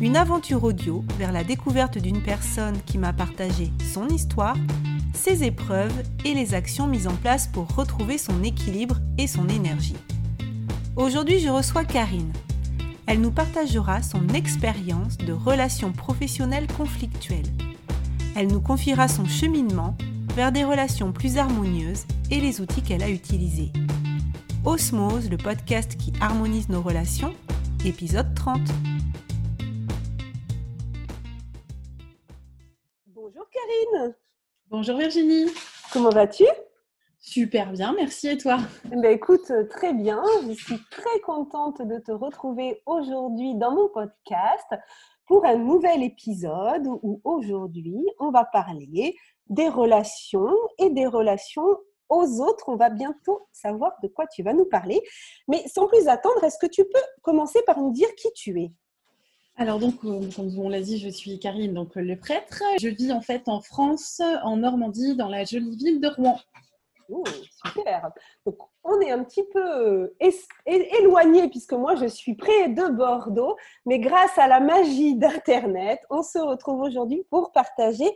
une aventure audio vers la découverte d'une personne qui m'a partagé son histoire, ses épreuves et les actions mises en place pour retrouver son équilibre et son énergie. Aujourd'hui, je reçois Karine. Elle nous partagera son expérience de relations professionnelles conflictuelles. Elle nous confiera son cheminement vers des relations plus harmonieuses et les outils qu'elle a utilisés. Osmose, le podcast qui harmonise nos relations, épisode 30. Bonjour Virginie. Comment vas-tu? Super bien, merci et toi? Ben Écoute, très bien. Je suis très contente de te retrouver aujourd'hui dans mon podcast pour un nouvel épisode où aujourd'hui on va parler des relations et des relations aux autres. On va bientôt savoir de quoi tu vas nous parler. Mais sans plus attendre, est-ce que tu peux commencer par nous dire qui tu es? Alors donc, euh, comme on l'a dit, je suis Karine, donc le prêtre. Je vis en fait en France, en Normandie, dans la jolie ville de Rouen. Oh, super. Donc, on est un petit peu euh, éloigné puisque moi je suis près de Bordeaux, mais grâce à la magie d'Internet, on se retrouve aujourd'hui pour partager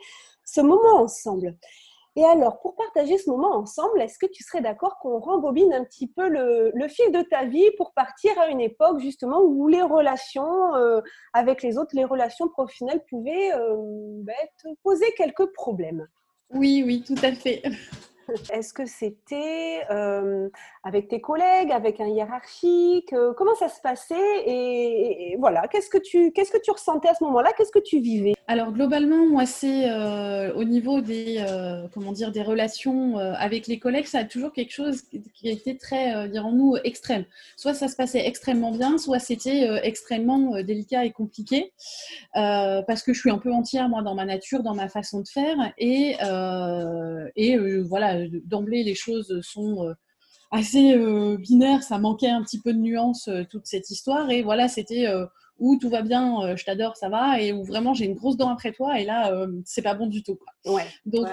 ce moment ensemble. Et alors, pour partager ce moment ensemble, est-ce que tu serais d'accord qu'on rembobine un petit peu le, fil de ta vie pour partir à une époque justement où les relations euh, avec les autres, les relations professionnelles pouvaient euh, ben, te poser quelques problèmes? Oui, oui, tout à fait. Est-ce que c'était euh, avec tes collègues, avec un hiérarchique Comment ça se passait et, voilà, qu'est-ce que tu qu'est-ce que tu ressentais à ce moment-là Qu'est-ce que tu vivais? Alors globalement, moi, c'est euh, au niveau des euh, comment dire des relations avec les collègues, ça a toujours quelque chose qui a été très, dirons-nous, extrême. Soit ça se passait extrêmement bien, soit c'était extrêmement délicat et compliqué parce que je suis un peu entière moi dans ma nature, dans ma façon de faire et et voilà d'emblée, les choses sont euh, assez euh, binaires. Ça manquait un petit peu de nuance, euh, toute cette histoire. Et voilà, c'était où tout va bien, je t'adore, ça va, et où vraiment j'ai une grosse dent après toi, et là, c'est pas bon du tout. Ouais. Donc,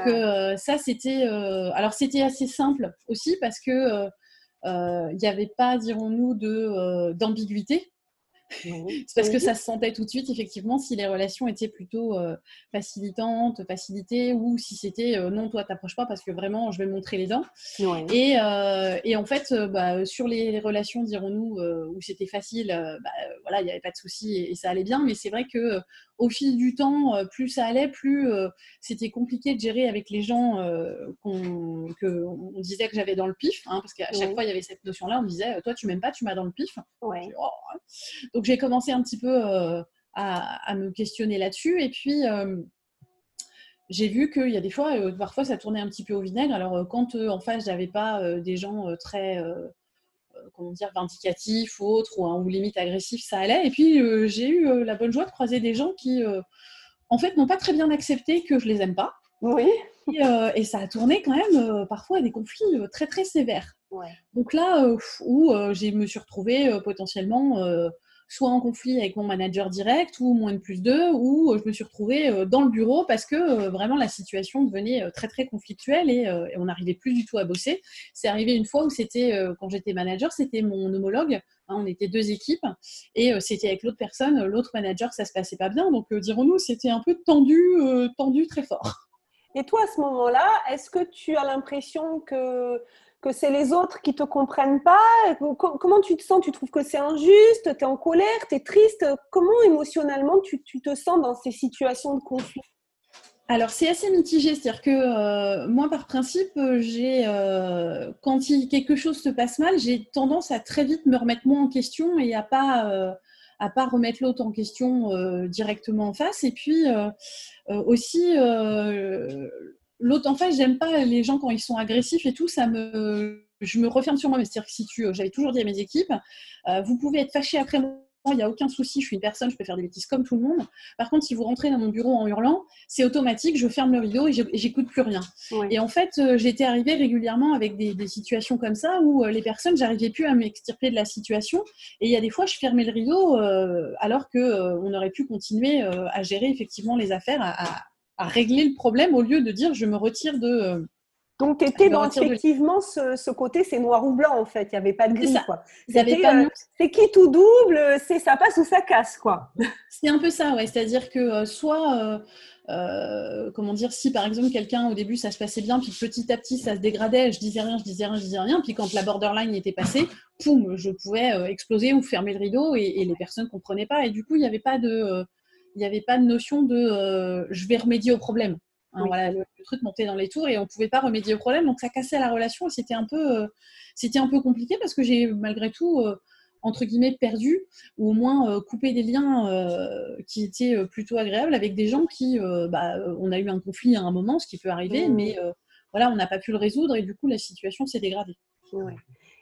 ça, c'était. alors, c'était assez simple aussi parce que il n'y avait pas, dirons-nous, d'ambiguïté. C'est parce que ça se sentait tout de suite, effectivement, si les relations étaient plutôt euh, facilitantes, facilitées, ou si c'était euh, non, toi, t'approches pas parce que vraiment, je vais montrer les dents. Et, euh, et, en fait, bah, sur les relations, dirons-nous, où c'était facile, bah, voilà, il n'y avait pas de souci et, ça allait bien. Mais c'est vrai que au fil du temps, plus ça allait, plus c'était compliqué de gérer avec les gens qu'on disait que j'avais dans le pif, hein, parce qu'à chaque fois, il y avait cette notion-là, on me disait, toi, tu m'aimes pas, tu m'as dans le pif. Hein. Donc j'ai commencé un petit peu euh, à, me questionner là-dessus. Et puis euh, j'ai vu qu'il y a des fois, euh, parfois ça tournait un petit peu au vinaigre. Alors quand en face, j'avais pas des gens très comment dire, vindicatifs ou autres, ou, ou limite agressifs, ça allait. Et puis j'ai eu la bonne joie de croiser des gens qui, en fait, n'ont pas très bien accepté que je les aime pas. Oui. Et, ça a tourné quand même parfois à des conflits très très sévères. Ouais. Donc là où je me suis retrouvée potentiellement soit en conflit avec mon manager direct ou moins de plus deux, ou euh, je me suis retrouvée euh, dans le bureau parce que euh, vraiment la situation devenait très très conflictuelle et, on n'arrivait plus du tout à bosser. C'est arrivé une fois où c'était, quand j'étais manager, c'était mon homologue, hein, on était deux équipes et c'était avec l'autre personne, l'autre manager, ça se passait pas bien, donc dirons-nous, c'était un peu tendu, tendu très fort. Et toi, à ce moment-là, est-ce que tu as l'impression que que c'est les autres qui te comprennent pas Comment tu te sens? Tu trouves que c'est injuste? Tu es en colère? Tu es triste? Comment émotionnellement tu, te sens dans ces situations de conflit? Alors c'est assez mitigé, c'est-à-dire que euh, moi par principe, j'ai euh, quand quelque chose se passe mal, j'ai tendance à très vite me remettre moi en question et à pas euh, à pas remettre l'autre en question directement en face. Et puis aussi l'autre en face, j'aime pas les gens quand ils sont agressifs et tout, ça me je me referme sur moi. Mais c'est-à-dire que si tu, j'avais toujours dit à mes équipes, euh, vous pouvez être fâché après moi il n'y a aucun souci, je suis une personne, je peux faire des bêtises comme tout le monde. Par contre, si vous rentrez dans mon bureau en hurlant, c'est automatique, je ferme le rideau et j'écoute plus rien. Et en fait, euh, j'étais arrivée régulièrement avec des, situations comme ça où euh, les personnes, j'arrivais plus à m'extirper de la situation. Et il y a des fois, je fermais le rideau euh, alors qu'on aurait pu continuer à gérer effectivement les affaires, à, à, régler le problème au lieu de dire je me retire de donc, tu étais dans effectivement ce, côté, c'est noir ou blanc en fait, il n'y avait pas de gris. quoi. Euh, c'est qui tout double, c'est ça passe ou ça casse quoi. C'est un peu ça, ouais. C'est-à-dire que euh, soit, euh, comment dire, si par exemple quelqu'un au début ça se passait bien, puis petit à petit ça se dégradait, je disais rien, je disais rien, je disais rien, puis quand la borderline était passée, poum, je pouvais exploser ou fermer le rideau et, et les personnes ne comprenaient pas. Et du coup, il n'y avait pas de. Il n'y avait pas de notion de je vais remédier au problème. Hein, voilà, le, truc montait dans les tours et on ne pouvait pas remédier au problème, donc ça cassait la relation et c'était un peu, euh, c'était un peu compliqué parce que j'ai malgré tout euh, entre guillemets perdu ou au moins euh, coupé des liens qui étaient plutôt agréables avec des gens qui, bah, on a eu un conflit à un moment, ce qui peut arriver, mmh. mais voilà, on n'a pas pu le résoudre et du coup la situation s'est dégradée.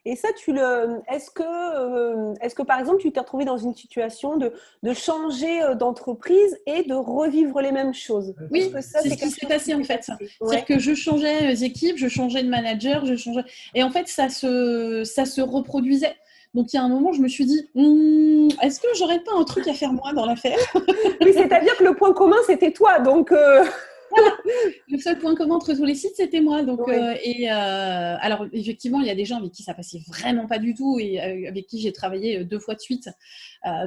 Et ça, tu le, est-ce que, euh, est-ce que par exemple, tu t'es retrouvé dans une situation de, de changer euh, d'entreprise et de revivre les mêmes choses? Oui, c'est ce qui s'est passé en fait. C'est-à-dire que je changeais d'équipe, je changeais de manager, je changeais, et en fait, ça se, ça se reproduisait. Donc il y a un moment, je me suis dit, hum, est-ce que j'aurais pas un truc à faire moi dans l'affaire? Oui, c'est-à-dire que le point commun, c'était toi, donc. Euh, le seul point commun entre tous les sites, c'était moi. Donc, euh, et euh, alors, effectivement, il y a des gens avec qui ça passait vraiment pas du tout et euh, avec qui j'ai travaillé deux fois de suite.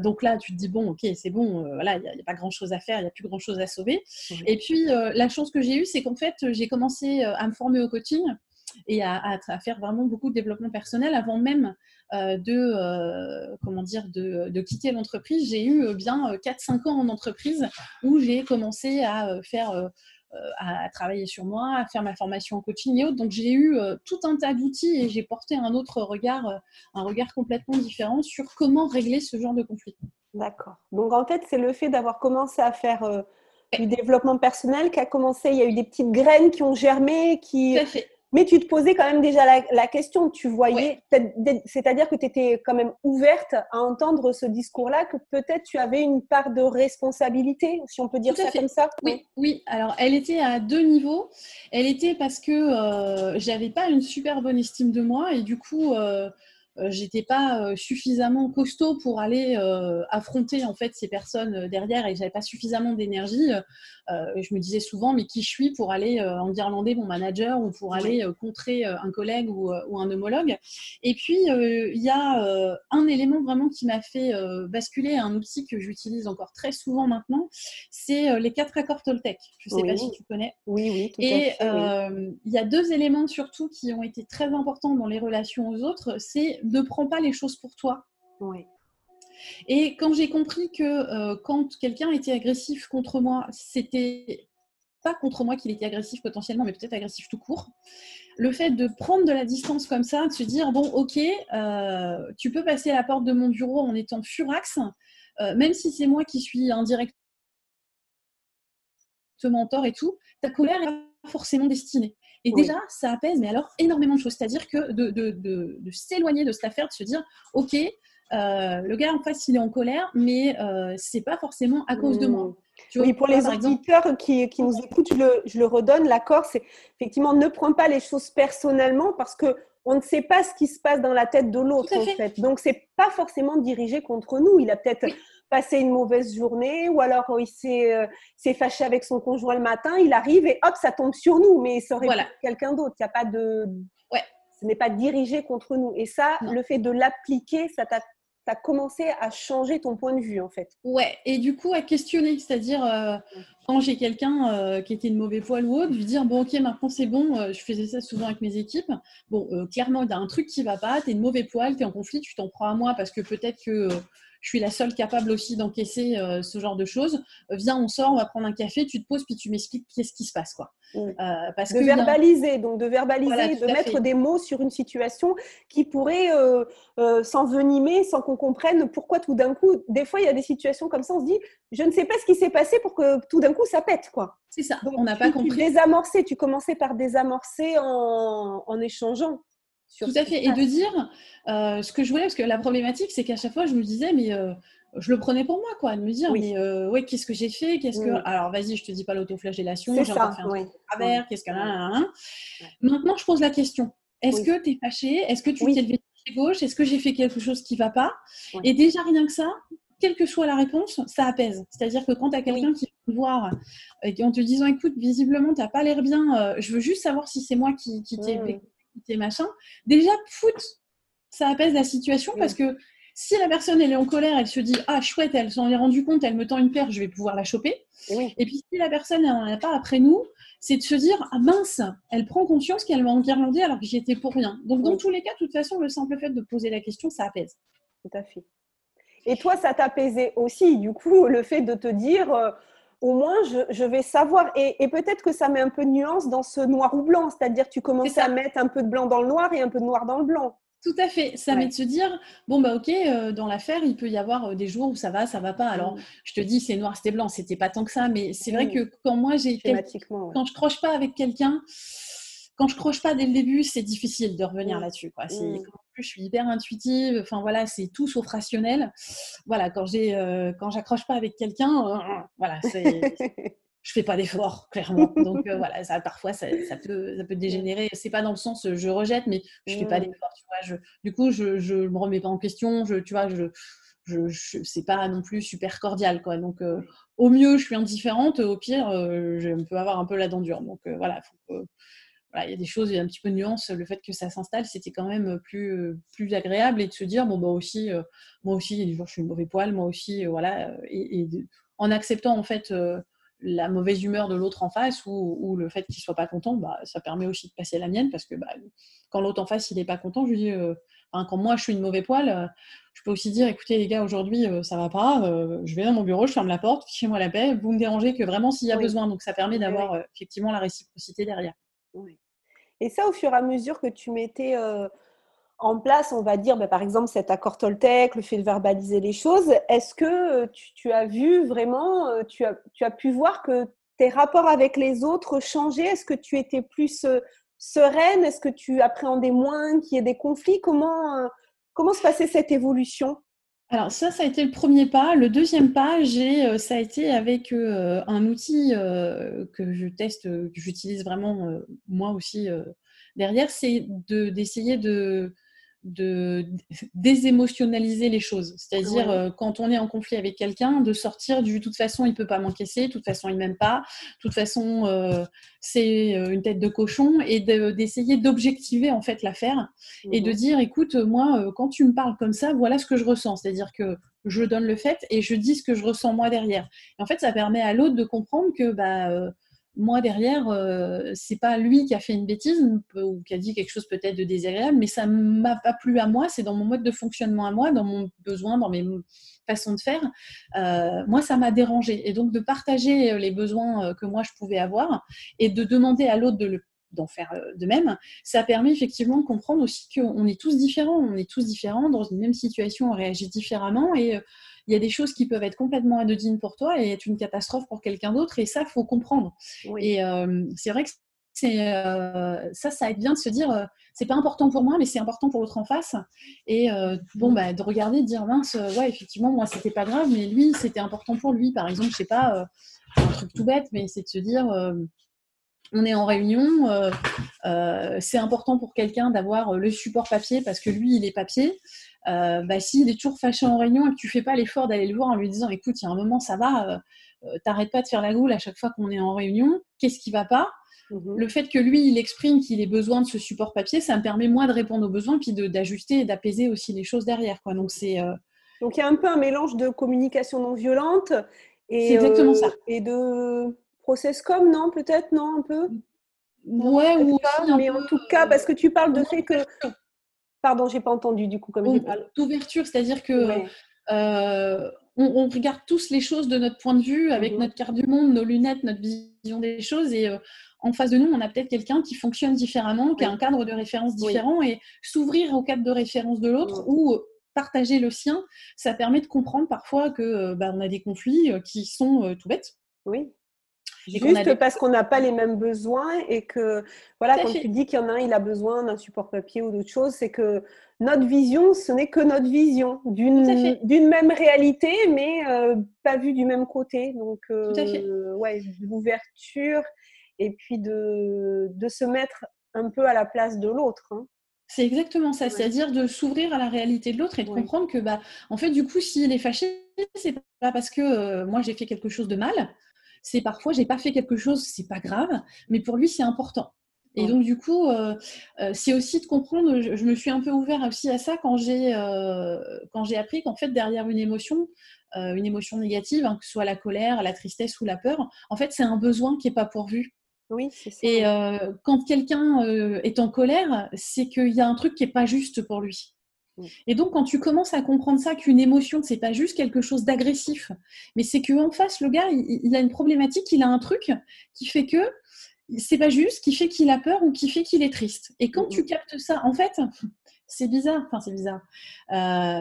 donc là, tu te dis, bon, ok, c'est bon, voilà, il n'y a, pas grand chose à faire, il n'y a plus grand chose à sauver. Et puis, la chance que j'ai eue, c'est qu'en fait, j'ai commencé à me former au coaching et à, faire vraiment beaucoup de développement personnel avant même de, comment dire, de, de quitter l'entreprise. J'ai eu bien 4-5 ans en entreprise où j'ai commencé à faire euh, à, travailler sur moi, à faire ma formation en coaching et autres. Donc j'ai eu euh, tout un tas d'outils et j'ai porté un autre regard, euh, un regard complètement différent sur comment régler ce genre de conflit. D'accord. Donc en fait, c'est le fait d'avoir commencé à faire du développement personnel qui a commencé, il y a eu des petites graines qui ont germé, qui, Tout à fait. Mais tu te posais quand même déjà la, question, tu voyais, c'est-à-dire que tu étais quand même ouverte à entendre ce discours-là, que peut-être tu avais une part de responsabilité, si on peut dire ça comme ça? Oui, oui. Alors, elle était à deux niveaux. Elle était parce que euh, j'avais pas une super bonne estime de moi et du coup, euh, euh, j'étais pas euh, suffisamment costaud pour aller euh, affronter en fait ces personnes derrière et j'avais pas suffisamment d'énergie. je me disais souvent mais qui je suis pour aller en irlandais mon manager ou pour aller contrer un collègue ou, un homologue. Et puis il y a un élément vraiment qui m'a fait basculer un outil que j'utilise encore très souvent maintenant, c'est les quatre accords Toltec. Je sais pas si tu connais. Oui oui. Tout et il y a deux éléments surtout qui ont été très importants dans les relations aux autres, c'est ne prends pas les choses pour toi. Oui. Et quand j'ai compris que euh, quand quelqu'un était agressif contre moi, c'était pas contre moi qu'il était agressif potentiellement, mais peut-être agressif tout court. Le fait de prendre de la distance comme ça, de se dire bon, ok, euh, tu peux passer la porte de mon bureau en étant furax, euh, même si c'est moi qui suis indirectement tort et tout, ta colère est pas forcément destinée. Et déjà, ça apaise, mais alors énormément de choses. C'est-à-dire que de, de, de, s'éloigner de cette affaire, de se dire, OK, euh, le gars en face, il est en colère, mais euh, c'est pas forcément à cause de moi. Mmh. oui, pour les auditeurs qui, qui, nous écoutent, je le, je le redonne, l'accord, c'est effectivement ne prends pas les choses personnellement parce que on ne sait pas ce qui se passe dans la tête de l'autre en fait. Donc c'est pas forcément dirigé contre nous. Il a peut-être passé une mauvaise journée ou alors il euh, s'est fâché avec son conjoint le matin, il arrive et hop, ça tombe sur nous, mais ça aurait voilà. quelqu'un d'autre. Il n'y a pas de. Ouais. Ce n'est pas dirigé contre nous. Et ça, le fait de l'appliquer, ça t'a as commencé à changer ton point de vue en fait. Ouais, et du coup à questionner, c'est-à-dire euh, quand j'ai quelqu'un euh, qui était de mauvais poil ou autre, lui dire bon ok maintenant c'est bon, je faisais ça souvent avec mes équipes, bon clairement il y a un truc qui va pas, tu es de mauvais poil, tu es en conflit, tu t'en prends à moi parce que peut-être que je suis la seule capable aussi d'encaisser euh, ce genre de choses. Euh, viens, on sort, on va prendre un café, tu te poses, puis tu m'expliques qu'est-ce qui se passe. Quoi. Mm. Euh, parce de verbaliser, donc de verbaliser, de mettre des mots sur une situation qui pourrait s'envenimer sans qu'on comprenne pourquoi tout d'un coup, des fois il y a des situations comme ça, on se dit, je ne sais pas ce qui s'est passé pour que tout d'un coup ça pète. quoi. C'est ça, on n'a pas compris. Tu désamorcer, tu commençais par désamorcer en, en échangeant. Tout à fait. Et de dire euh, ce que je voulais, parce que la problématique, c'est qu'à chaque fois, je me disais, mais euh, je le prenais pour moi, quoi, de me dire, mais euh, ouais, qu'est-ce que j'ai fait Qu'est-ce que. Alors, vas-y, je te dis pas l'autoflagellation, j'ai encore fait un travers, qu'est-ce que. Maintenant, je pose la question. Est-ce que tu es fâché? Est-ce que tu t'es levé de gauche? Est-ce que j'ai fait quelque chose qui va pas? Et déjà, rien que ça, quelle que soit la réponse, ça apaise. C'est-à-dire que quand tu as quelqu'un qui vient te voir et en te disant écoute, visiblement, tu n'as pas l'air bien, euh, je veux juste savoir si c'est moi qui, qui t'ai machin, déjà, foot, ça apaise la situation parce que si la personne elle est en colère, elle se dit ah chouette, elle s'en est rendue compte, elle me tend une paire, je vais pouvoir la choper. Et puis si la personne elle n'en a pas après nous, c'est de se dire ah mince, elle prend conscience qu'elle m'a enguirlandé alors que j'y étais pour rien. Donc dans tous les cas, de toute façon, le simple fait de poser la question, ça apaise. Tout à fait. Et toi, ça t'apaisait aussi, du coup, le fait de te dire, euh, au moins, je, vais savoir. Et, peut-être que ça met un peu de nuance dans ce noir ou blanc, c'est-à-dire tu commences à mettre un peu de blanc dans le noir et un peu de noir dans le blanc. Tout à fait. Ça met de se dire, bon, bah ok, euh, dans l'affaire, il peut y avoir euh, des jours où ça va, ça va pas. Alors, mm. je te dis, c'est noir, c'était blanc, c'était pas tant que ça, mais c'est vrai mm. que quand moi, j'ai. Quand je croche pas avec quelqu'un, quand je croche pas dès le début, c'est difficile de revenir mmh. là-dessus. Quoi. Mmh. En plus, je suis hyper intuitive. Enfin voilà, c'est tout sauf rationnel. Voilà, quand j'ai, euh, quand j'accroche pas avec quelqu'un, euh, voilà, je fais pas d'effort, clairement. Donc euh, voilà, ça, parfois ça, peut, ça peut dégénérer. C'est pas dans le sens je rejette, mais je fais pas mmh. d'effort. Tu vois, du coup, je, je me remets pas en question. Je, tu vois, je, je, je c'est pas non plus super cordial, quoi. Donc au mieux, je suis indifférente. Au pire, je peux avoir un peu la dent dure. Donc voilà, faut il y a des choses, il y a un petit peu de nuance. Le fait que ça s'installe, c'était quand même plus, plus agréable et de se dire, bon, bah aussi, euh, moi aussi, il y a des jours, je suis une mauvais poil, moi aussi, euh, voilà. Et, en acceptant, en fait, euh, la mauvaise humeur de l'autre en face ou, le fait qu'il soit pas content, bah, ça permet aussi de passer la mienne parce que bah, quand l'autre en face, il n'est pas content, je lui dis, quand moi, je suis une mauvais poil, je peux aussi dire, écoutez, les gars, aujourd'hui, ça va pas, je vais dans mon bureau, je ferme la porte, fichez-moi la paix, vous me dérangez que vraiment s'il y a besoin. Donc, ça permet d'avoir effectivement la réciprocité derrière. Et ça, au fur et à mesure que tu mettais euh, en place, on va dire, bah, par exemple, cet accord Toltec, le fait de verbaliser les choses, est-ce que euh, tu, as vu vraiment, euh, tu, as, pu voir que tes rapports avec les autres changeaient? Est-ce que tu étais plus sereine? Est-ce que tu appréhendais moins qu'il y ait des conflits? Comment se passait cette évolution? Alors ça, ça a été le premier pas. Le deuxième pas, j'ai, ça a été avec un outil que je teste, que j'utilise vraiment moi aussi derrière, c'est d'essayer de, de désémotionnaliser les choses. C'est-à-dire, euh, quand on est en conflit avec quelqu'un, de sortir du « de toute façon, il peut pas m'encaisser, de toute façon, il m'aime pas, de toute façon, euh, c'est euh, une tête de cochon » et d'essayer d'objectiver en fait l'affaire et de mmh. dire « écoute, moi, quand tu me parles comme ça, voilà ce que je ressens. » C'est-à-dire que je donne le fait et je dis ce que je ressens moi derrière. Et en fait, ça permet à l'autre de comprendre que bah, moi derrière, euh, c'est pas lui qui a fait une bêtise ou qui a dit quelque chose peut-être de désagréable, mais ça m'a pas plu à moi, c'est dans mon mode de fonctionnement à moi, dans mon besoin, dans mes façons de faire. Euh, moi, ça m'a dérangé. Et donc de partager les besoins euh, que moi je pouvais avoir et de demander à l'autre de d'en faire de même, ça permet effectivement de comprendre aussi qu'on est tous différents, on est tous différents, dans une même situation, on réagit différemment et il y a des choses qui peuvent être complètement anodines pour toi et être une catastrophe pour quelqu'un d'autre. Et ça, faut comprendre. Et euh, c'est vrai que c'est euh, ça, ça aide bien de se dire, euh, c'est pas important pour moi, mais c'est important pour l'autre en face. Et bon, bah, de regarder, de dire mince, ouais, effectivement, moi, c'était pas grave, mais lui, c'était important pour lui. Par exemple, je sais pas, un truc tout bête, mais c'est de se dire on est en réunion, c'est important pour quelqu'un d'avoir le support papier parce que lui, il est papier euh, bah, s'il est toujours fâché en réunion et que tu fais pas l'effort d'aller le voir en lui disant écoute, il y a un moment, ça va, euh, euh, t'arrêtes pas de faire la goule à chaque fois qu'on est en réunion, qu'est-ce qui va pas? Mhm. Le fait que lui, il exprime qu'il ait besoin de ce support papier, ça me permet moi de répondre aux besoins puis d'ajuster et d'apaiser aussi les choses derrière. Quoi. Donc c'est donc il y a un peu un mélange de communication non violente et, exactement ça. et de process comme, non Peut-être, non Un peu? Ouais, ou mais en tout cas, parce que tu parles de fait que Pardon, j'ai pas entendu du coup comme D'ouverture, c'est-à-dire que euh, on, regarde tous les choses de notre point de vue, avec mhm. notre carte du monde, nos lunettes, notre vision des choses, et euh, en face de nous, on a peut-être quelqu'un qui fonctionne différemment, qui a un cadre de référence différent, et s'ouvrir au cadre de référence de l'autre mhm. ou partager le sien, ça permet de comprendre parfois que bah, on a des conflits qui sont tout bêtes. Oui. Juste parce qu'on n'a pas les mêmes besoins et que, voilà, quand tu dis qu'il y en a un, il a besoin d'un support papier ou d'autre chose, c'est que notre vision, ce n'est que notre vision d'une même réalité, mais euh, pas vue du même côté. Donc, euh, ouais, l'ouverture et puis de, de, se mettre un peu à la place de l'autre. Hein. C'est exactement ça, c'est-à-dire de s'ouvrir à la réalité de l'autre et de comprendre que, bah, en fait, du coup, s'il est fâché, c'est pas parce que euh, moi j'ai fait quelque chose de mal, c'est parfois j'ai pas fait quelque chose, c'est pas grave, mais pour lui c'est important. Et donc du coup, euh, euh, c'est aussi de comprendre. Je, me suis un peu ouvert aussi à ça quand j'ai quand j'ai appris qu'en fait derrière une émotion, une émotion négative, hein, que ce soit la colère, la tristesse ou la peur, en fait c'est un besoin qui est pas pourvu. Oui, c'est ça. Et euh, quand quelqu'un euh, est en colère, c'est qu'il y a un truc qui n'est pas juste pour lui. Et donc, quand tu commences à comprendre ça, qu'une émotion, c'est pas juste quelque chose d'agressif, mais c'est qu'en face, le gars, il, a une problématique, il a un truc qui fait que c'est pas juste, qui fait qu'il a peur ou qui fait qu'il est triste. Et quand tu captes ça, en fait, c'est bizarre, enfin, c'est bizarre. Euh,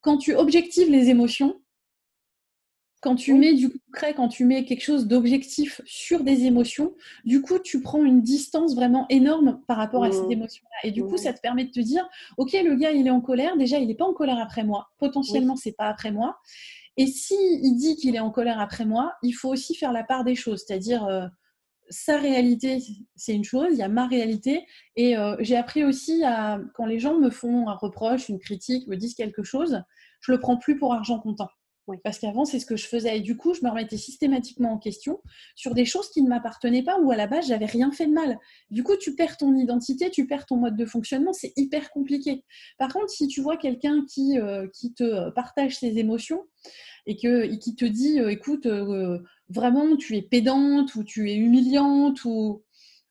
quand tu objectives les émotions, quand tu mets du concret, quand tu mets quelque chose d'objectif sur des émotions, du coup, tu prends une distance vraiment énorme par rapport à cette émotion-là. Et du coup, ça te permet de te dire, OK, le gars, il est en colère. Déjà, il n'est pas en colère après moi. Potentiellement, c'est pas après moi. Et si il dit qu'il est en colère après moi, il faut aussi faire la part des choses, c'est-à-dire euh, sa réalité, c'est une chose, il y a ma réalité. Et euh, j'ai appris aussi à, quand les gens me font un reproche, une critique, me disent quelque chose, je le prends plus pour argent comptant. Parce qu'avant, c'est ce que je faisais. Et du coup, je me remettais systématiquement en question sur des choses qui ne m'appartenaient pas ou à la base, j'avais rien fait de mal. Du coup, tu perds ton identité, tu perds ton mode de fonctionnement. C'est hyper compliqué. Par contre, si tu vois quelqu'un qui, euh, qui te partage ses émotions et, que, qui te dit euh, écoute, euh, vraiment, tu es pédante ou tu es humiliante ou.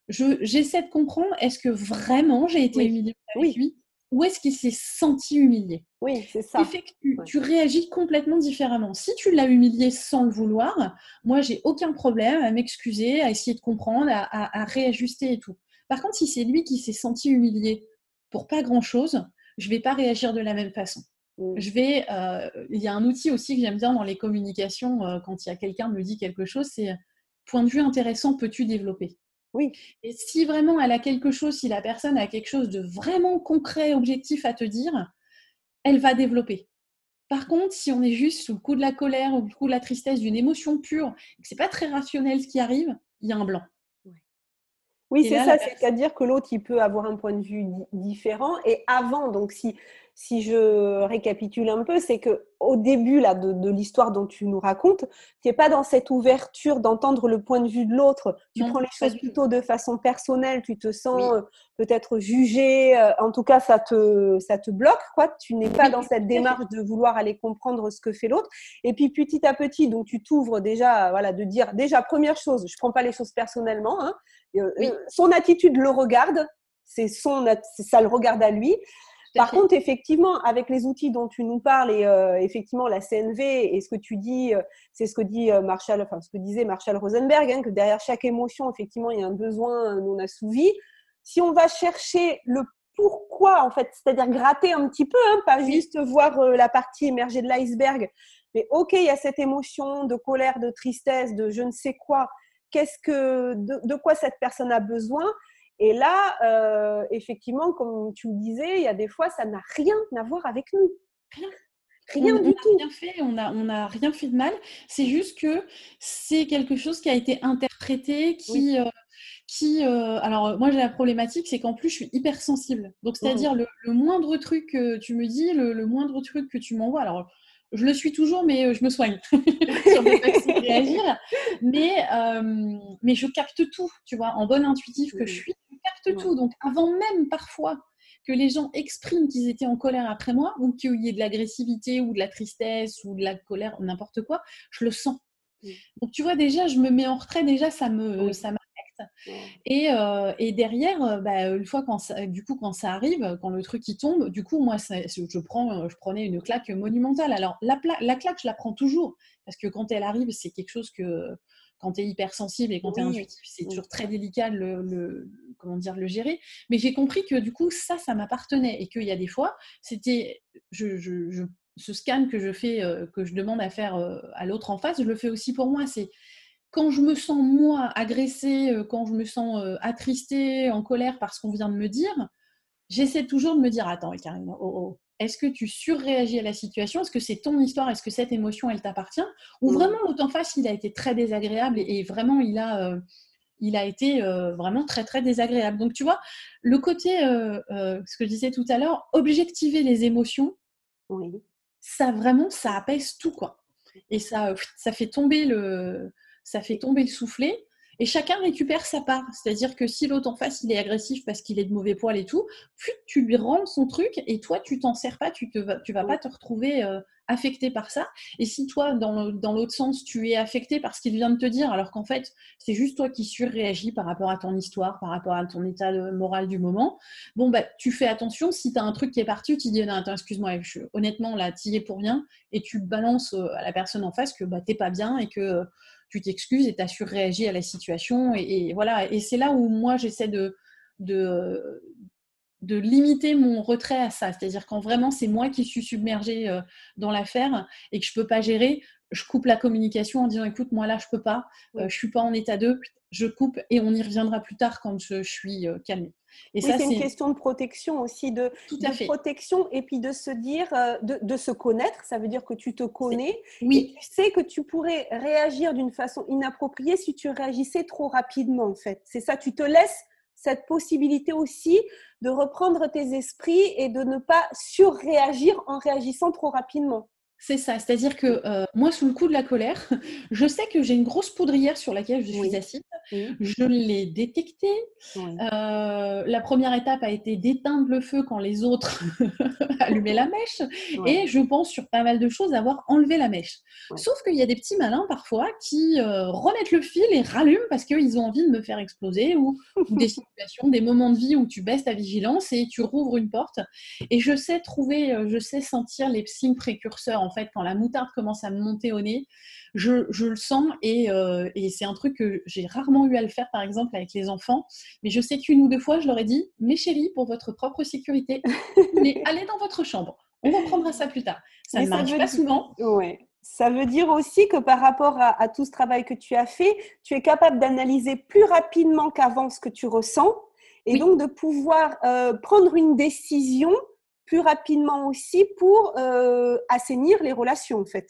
J'essaie de comprendre est-ce que vraiment j'ai été humiliante avec lui? Où est-ce qu'il s'est senti humilié? Oui, c'est ça. fait que tu, réagis complètement différemment. Si tu l'as humilié sans le vouloir, moi, j'ai aucun problème à m'excuser, à essayer de comprendre, à, réajuster et tout. Par contre, si c'est lui qui s'est senti humilié pour pas grand-chose, je vais pas réagir de la même façon. Mm. Je vais. Euh, il y a un outil aussi que j'aime bien dans les communications euh, quand il y a quelqu'un me dit quelque chose, c'est point de vue intéressant, peux-tu développer? Oui. Et si vraiment elle a quelque chose, si la personne a quelque chose de vraiment concret, objectif à te dire, elle va développer. Par contre, si on est juste sous le coup de la colère ou le coup de la tristesse, d'une émotion pure, et que c'est pas très rationnel ce qui arrive, il y a un blanc. Oui, c'est ça, c'est-à-dire que l'autre, il peut avoir un point de vue différent. Et avant, donc si si je récapitule un peu, c'est que au début là, de, l'histoire dont tu nous racontes, tu n'es pas dans cette ouverture d'entendre le point de vue de l'autre. Tu prends les choses plutôt de façon personnelle. Tu te sens euh, peut-être jugé. Euh, en tout cas, ça te, ça te bloque. Quoi. Tu n'es pas dans cette démarche de vouloir aller comprendre ce que fait l'autre. Et puis petit à petit, donc tu t'ouvres déjà, voilà, de dire déjà première chose, je prends pas les choses personnellement. Hein. Euh, son attitude le regarde. C'est son, ça le regarde à lui. Par contre, effectivement, avec les outils dont tu nous parles et euh, effectivement la CNV et ce que tu dis, euh, c'est ce que dit euh, Marshall, enfin ce que disait Marshall Rosenberg, hein, que derrière chaque émotion, effectivement, il y a un besoin non assouvi. Si on va chercher le pourquoi, en fait, c'est-à-dire gratter un petit peu, hein, pas juste voir la partie émergée de l'iceberg, mais ok, il y a cette émotion de colère, de tristesse, de je ne sais quoi. Qu'est-ce que, de quoi cette personne a besoin et là, euh, effectivement, comme tu le disais, il y a des fois, ça n'a rien à voir avec nous. Rien. Rien du tout. Rien fait, on n'a on a rien fait de mal. C'est juste que c'est quelque chose qui a été interprété, qui, euh, qui euh, alors moi j'ai la problématique, c'est qu'en plus je suis hypersensible. Donc c'est-à-dire le, moindre truc que tu me dis, le, le moindre truc que tu m'envoies, alors je le suis toujours, mais je me soigne sur mes réagir. Mais, mais je capte tout, tu vois, en bonne intuitive que je suis capte tout. Donc, avant même parfois que les gens expriment qu'ils étaient en colère après moi, ou qu'il y ait de l'agressivité, ou de la tristesse, ou de la colère, n'importe quoi, je le sens. Donc, tu vois, déjà, je me mets en retrait, déjà, ça me, ça m'affecte. Et, euh, et, derrière, euh, bah, une fois quand ça, du coup, quand ça arrive, quand le truc il tombe, du coup, moi, je, prends, je prenais une claque monumentale. Alors, la, la claque, je la prends toujours, parce que quand elle arrive, c'est quelque chose que quand tu es hypersensible et quand tu es intuitif, c'est toujours très délicat de le, comment dire, le gérer. Mais j'ai compris que du coup, ça, ça m'appartenait et qu'il y a des fois, c'était je, je, ce scan que je fais, euh, que je demande à faire euh, à l'autre en face, je le fais aussi pour moi. C'est quand je me sens, moi, agressée, euh, quand je me sens attristée, en colère par ce qu'on vient de me dire, j'essaie toujours de me dire Attends, Karine, oh, oh, est-ce que tu surréagis à la situation? Est-ce que c'est ton histoire? Est-ce que cette émotion, elle t'appartient? Ou vraiment, l'autre en face, il a été très désagréable et, vraiment, il a, euh, il a été vraiment très, très désagréable. Donc, tu vois, le côté, ce que je disais tout à l'heure, objectiver les émotions, oui. ça vraiment, ça apaise tout, quoi. Et ça, ça fait tomber le, ça fait tomber le soufflet. Et chacun récupère sa part. C'est-à-dire que si l'autre en face, il est agressif parce qu'il est de mauvais poil et tout, plus tu lui rends son truc et toi, tu t'en sers pas, tu ne tu vas pas te retrouver euh, affecté par ça. Et si toi, dans, l'autre sens, tu es affecté par ce qu'il vient de te dire, alors qu'en fait, c'est juste toi qui surréagis par rapport à ton histoire, par rapport à ton état moral du moment, bon, bah, tu fais attention. Si tu as un truc qui est parti, tu dis, non, attends, excuse-moi, honnêtement, là, tu y es pour rien. Et tu balances euh, à la personne en face que bah, t'es pas bien et que tu t'excuses et tu as surréagi à la situation. Et, voilà. Et c'est là où moi, j'essaie de, de, de limiter mon retrait à ça. C'est-à-dire quand vraiment c'est moi qui suis submergée euh, dans l'affaire et que je ne peux pas gérer, je coupe la communication en disant écoute, moi là, je ne peux pas, euh, je ne suis pas en état de, je coupe et on y reviendra plus tard quand je, suis euh, calmée. Et ça, c'est une question de protection aussi, de, protection et puis de se dire, de, se connaître. Ça veut dire que tu te connais. Oui. Et tu sais que tu pourrais réagir d'une façon inappropriée si tu réagissais trop rapidement, en fait. C'est ça, tu te laisses cette possibilité aussi de reprendre tes esprits et de ne pas surréagir en réagissant trop rapidement. C'est ça, c'est-à-dire que euh, moi, sous le coup de la colère, je sais que j'ai une grosse poudrière sur laquelle je suis assise. Je l'ai détectée. Euh, la première étape a été d'éteindre le feu quand les autres allumaient la mèche. Et je pense sur pas mal de choses avoir enlevé la mèche. Sauf qu'il y a des petits malins parfois qui euh, remettent le fil et rallument parce qu'ils ont envie de me faire exploser ou, des situations, des moments de vie où tu baisses ta vigilance et tu rouvres une porte. Et je sais trouver, je sais sentir les signes précurseurs en fait, quand la moutarde commence à me monter au nez, je, le sens euh, et, c'est un truc que j'ai rarement eu à le faire, par exemple, avec les enfants. Mais je sais qu'une ou deux fois, je leur ai dit, mes chéris, pour votre propre sécurité, mais allez dans votre chambre. On reprendra ça plus tard. Ça ne marche pas souvent. Ouais. Ça veut dire aussi que par rapport à, tout ce travail que tu as fait, tu es capable d'analyser plus rapidement qu'avant ce que tu ressens et donc de pouvoir euh, prendre une décision plus rapidement aussi pour euh, assainir les relations, en fait.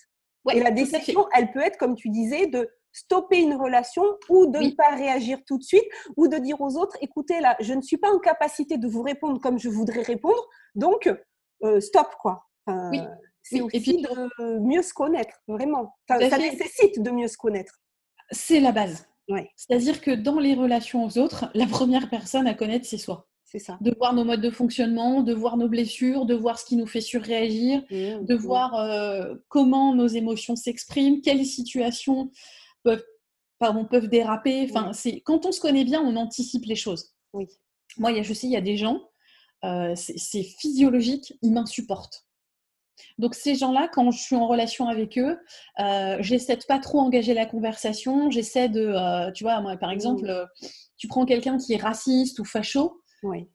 Et la décision, elle peut être, comme tu disais, de stopper une relation ou de ne pas réagir tout de suite ou de dire aux autres, écoutez, là, je ne suis pas en capacité de vous répondre comme je voudrais répondre, donc euh, stop, quoi. oui. C'est aussi puis, de mieux se connaître, vraiment. ça nécessite de mieux se connaître. C'est la base. Ouais. C'est-à-dire que dans les relations aux autres, la première personne à connaître, c'est soi. De voir nos modes de fonctionnement, de voir nos blessures, de voir ce qui nous fait surréagir, mmh, de mmh. voir euh, comment nos émotions s'expriment, quelles situations peuvent, pardon, peuvent déraper. Enfin, c'est quand on se connaît bien, on anticipe les choses. Oui. Moi, y a, je sais, il y a des gens, euh, c'est physiologique, ils m'insupportent. Donc ces gens-là, quand je suis en relation avec eux, euh, j'essaie de pas trop engager la conversation. J'essaie de, euh, tu vois, moi par mmh. exemple, tu prends quelqu'un qui est raciste ou facho, oui.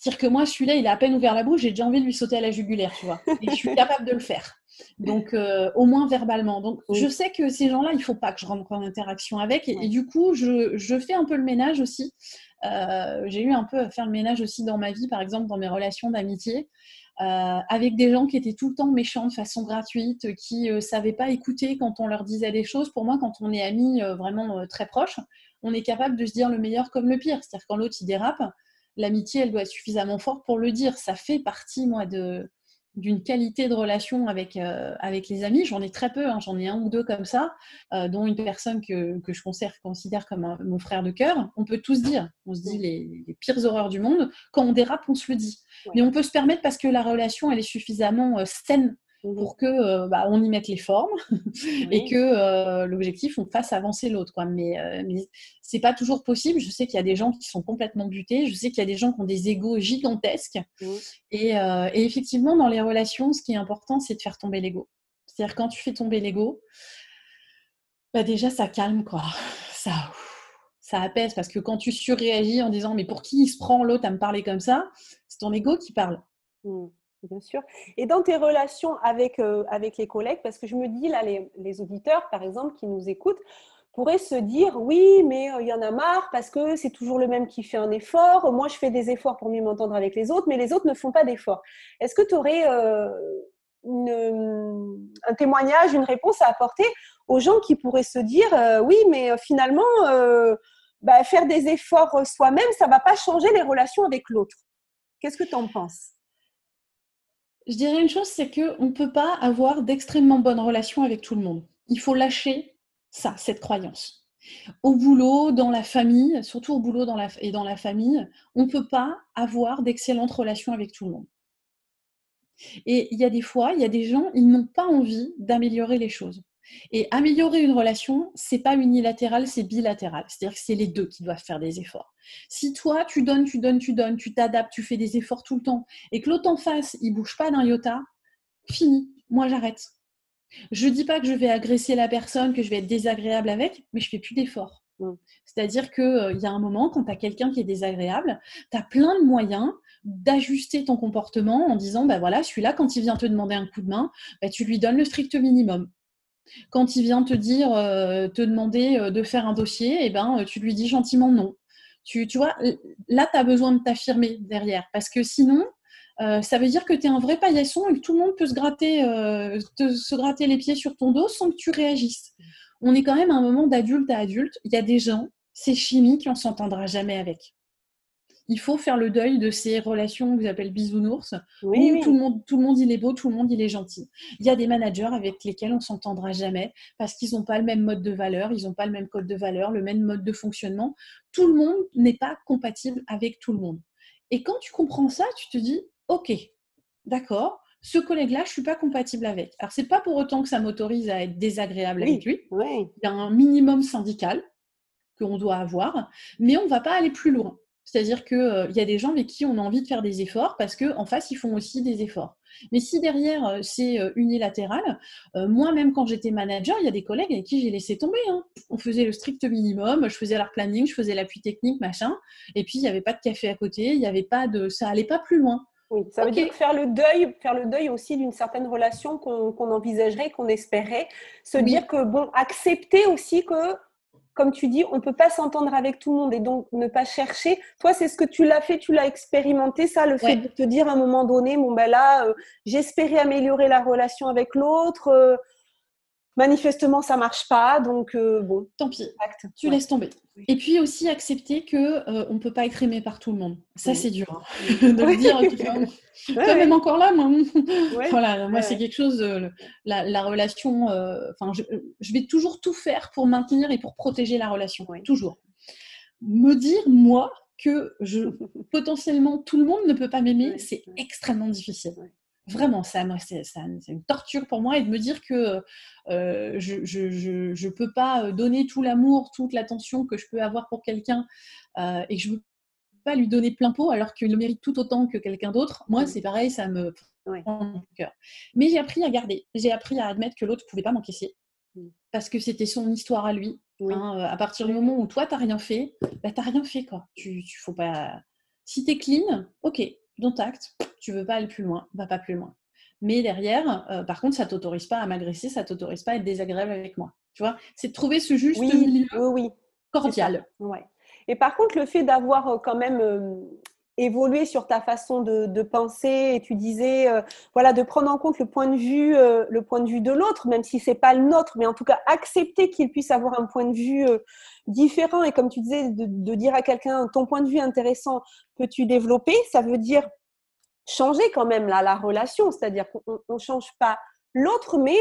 C'est-à-dire que moi, celui-là, il a à peine ouvert la bouche, j'ai déjà envie de lui sauter à la jugulaire, tu vois. Et je suis capable de le faire. Donc, euh, au moins verbalement. Donc, je sais que ces gens-là, il ne faut pas que je rentre en interaction avec. Et, du coup, je, fais un peu le ménage aussi. Euh, j'ai eu un peu à faire le ménage aussi dans ma vie, par exemple, dans mes relations d'amitié. Euh, avec des gens qui étaient tout le temps méchants de façon gratuite, qui ne savaient pas écouter quand on leur disait des choses. Pour moi, quand on est amis vraiment très proches, on est capable de se dire le meilleur comme le pire. C'est-à-dire quand l'autre il dérape, l'amitié, elle doit être suffisamment forte pour le dire. Ça fait partie, moi, de, d'une qualité de relation avec, euh, avec les amis. J'en ai très peu, hein. j'en ai un ou deux comme ça, euh, dont une personne que, que je considère, considère comme mon frère de cœur. On peut tous dire, on se dit les, pires horreurs du monde. Quand on dérape, on se le dit. Mais on peut se permettre parce que la relation, elle est suffisamment euh, saine Mmh. pour que bah, on y mette les formes et que l'objectif on fasse avancer l'autre quoi. Mais, mais c'est pas toujours possible. Je sais qu'il y a des gens qui sont complètement butés. Je sais qu'il y a des gens qui ont des égaux gigantesques mmh. et, et, effectivement dans les relations ce qui est important c'est de faire tomber l'ego. C'est-à-dire quand tu fais tomber l'ego bah déjà ça calme quoi. Ça ça apaise parce que quand tu surréagis en disant mais pour qui il se prend l'autre à me parler comme ça c'est ton ego qui parle. Mmh. Bien sûr. Et dans tes relations avec, euh, avec les collègues, parce que je me dis, là, les, auditeurs, par exemple, qui nous écoutent, pourrait se dire oui, mais euh, il y en a marre parce que c'est toujours le même qui fait un effort. Moi, je fais des efforts pour mieux m'entendre avec les autres, mais les autres ne font pas d'efforts. Est-ce que tu aurais euh, un témoignage, une réponse à apporter aux gens qui pourraient se dire oui, mais finalement, bah, faire des efforts soi-même, ça ne va pas changer les relations avec l'autre? Qu'est-ce que tu en penses? Je dirais une chose, c'est qu'on ne peut pas avoir d'extrêmement bonnes relations avec tout le monde. Il faut lâcher ça, cette croyance. Au boulot, dans la famille, surtout au boulot et dans la famille, on ne peut pas avoir d'excellentes relations avec tout le monde. Et il y a des fois, il y a des gens, ils n'ont pas envie d'améliorer les choses. Et améliorer une relation, c'est pas unilatéral, c'est bilatéral. C'est-à-dire que c'est les deux qui doivent faire des efforts. Si toi, tu donnes, tu donnes, tu donnes, tu t'adaptes, tu fais des efforts tout le temps, et que l'autre en face, il bouge pas d'un iota, fini. Moi, j'arrête. Je dis pas que je vais agresser la personne, que je vais être désagréable avec, mais je fais plus d'efforts. Mm. C'est-à-dire qu'il euh, y a un moment, quand tu as quelqu'un qui est désagréable, tu as plein de moyens d'ajuster ton comportement en disant, ben voilà, celui-là, quand il vient te demander un coup de main, bah, tu lui donnes le strict minimum. Quand il vient te dire, euh, te demander euh, de faire un dossier, eh ben, euh, tu lui dis gentiment non. Tu, tu vois, là, tu as besoin de t'affirmer derrière. Parce que sinon, ça veut dire que tu es un vrai paillasson et que tout le monde peut se gratter, se gratter les pieds sur ton dos sans que tu réagisses. On est quand même à un moment d'adulte à adulte. Il y a des gens, c'est chimique, on s'entendra jamais avec il faut faire le deuil de ces relations que j'appelle bisounours, où Tout, le monde, tout le monde il est beau, tout le monde il est gentil. Il y a des managers avec lesquels on s'entendra jamais parce qu'ils n'ont pas le même mode de valeur, ils n'ont pas le même code de valeur, le même mode de fonctionnement. Tout le monde n'est pas compatible avec tout le monde. Et quand tu comprends ça, tu te dis, ok, d'accord, ce collègue-là, je suis pas compatible avec. Alors c'est pas pour autant que ça m'autorise à être désagréable avec lui. Il y a un minimum syndical qu'on doit avoir, mais on va pas aller plus loin. C'est-à-dire qu'il euh, y a des gens avec qui on a envie de faire des efforts parce qu'en face, ils font aussi des efforts. Mais si derrière, euh, c'est euh, unilatéral, moi-même, quand j'étais manager, il y a des collègues avec qui j'ai laissé tomber. Hein. On faisait le strict minimum, je faisais leur planning, je faisais l'appui technique, machin. Et puis, il n'y avait pas de café à côté, il n'y avait pas de... ça allait pas plus loin. Oui, ça veut dire faire le deuil, faire le deuil aussi d'une certaine relation qu'on envisagerait, qu'on espérait. Se dire que, bon, accepter aussi que comme tu dis, on ne peut pas s'entendre avec tout le monde et donc ne pas chercher. Toi, c'est ce que tu l'as fait, tu l'as expérimenté, ça, le fait de te dire à un moment donné, bon ben là, euh, j'espérais améliorer la relation avec l'autre. Euh, manifestement, ça marche pas, donc euh, bon. Tant pis, tu laisses tomber. Et puis aussi accepter que on ne peut pas être aimé par tout le monde. Ça, c'est dur hein, de le dire. Quand même encore là, moi. voilà, moi, c'est quelque chose. la, relation. Enfin, je, vais toujours tout faire pour maintenir et pour protéger la relation. Toujours. Me dire moi que je potentiellement tout le monde ne peut pas m'aimer, c'est extrêmement difficile vraiment, ça, c'est, une torture pour moi et de me dire que euh, je ne peux pas euh, donner tout l'amour, toute l'attention que je peux avoir pour quelqu'un euh, et que je ne peux pas lui donner plein pot alors qu'il le mérite tout autant que quelqu'un d'autre. Moi, mmh. c'est pareil, ça me prend mon cœur. Mais j'ai appris à garder, j'ai appris à admettre que l'autre ne pouvait pas m'encaisser mmh. parce que c'était son histoire à lui. Hein, à partir du moment où toi, tu n'as rien fait, bah, tu n'as rien fait. Quoi. Tu, tu faut pas... Si tu es clean, ok, dont acte, tu veux pas aller plus loin, va pas plus loin. Mais derrière, euh, par contre, ça t'autorise pas à m'agresser, ça t'autorise pas à être désagréable avec moi. Tu vois, c'est de trouver ce juste milieu oui, cordial. Ouais. Et par contre, le fait d'avoir euh, quand même euh, évolué sur ta façon de, penser, et tu disais, voilà, de prendre en compte le point de vue, le point de vue de l'autre, même si c'est pas le nôtre, mais en tout cas accepter qu'il puisse avoir un point de vue différent. Et comme tu disais, de, dire à quelqu'un, ton point de vue intéressant, peux-tu développer? Ça veut dire changer quand même la relation, c'est-à-dire qu'on ne change pas l'autre, mais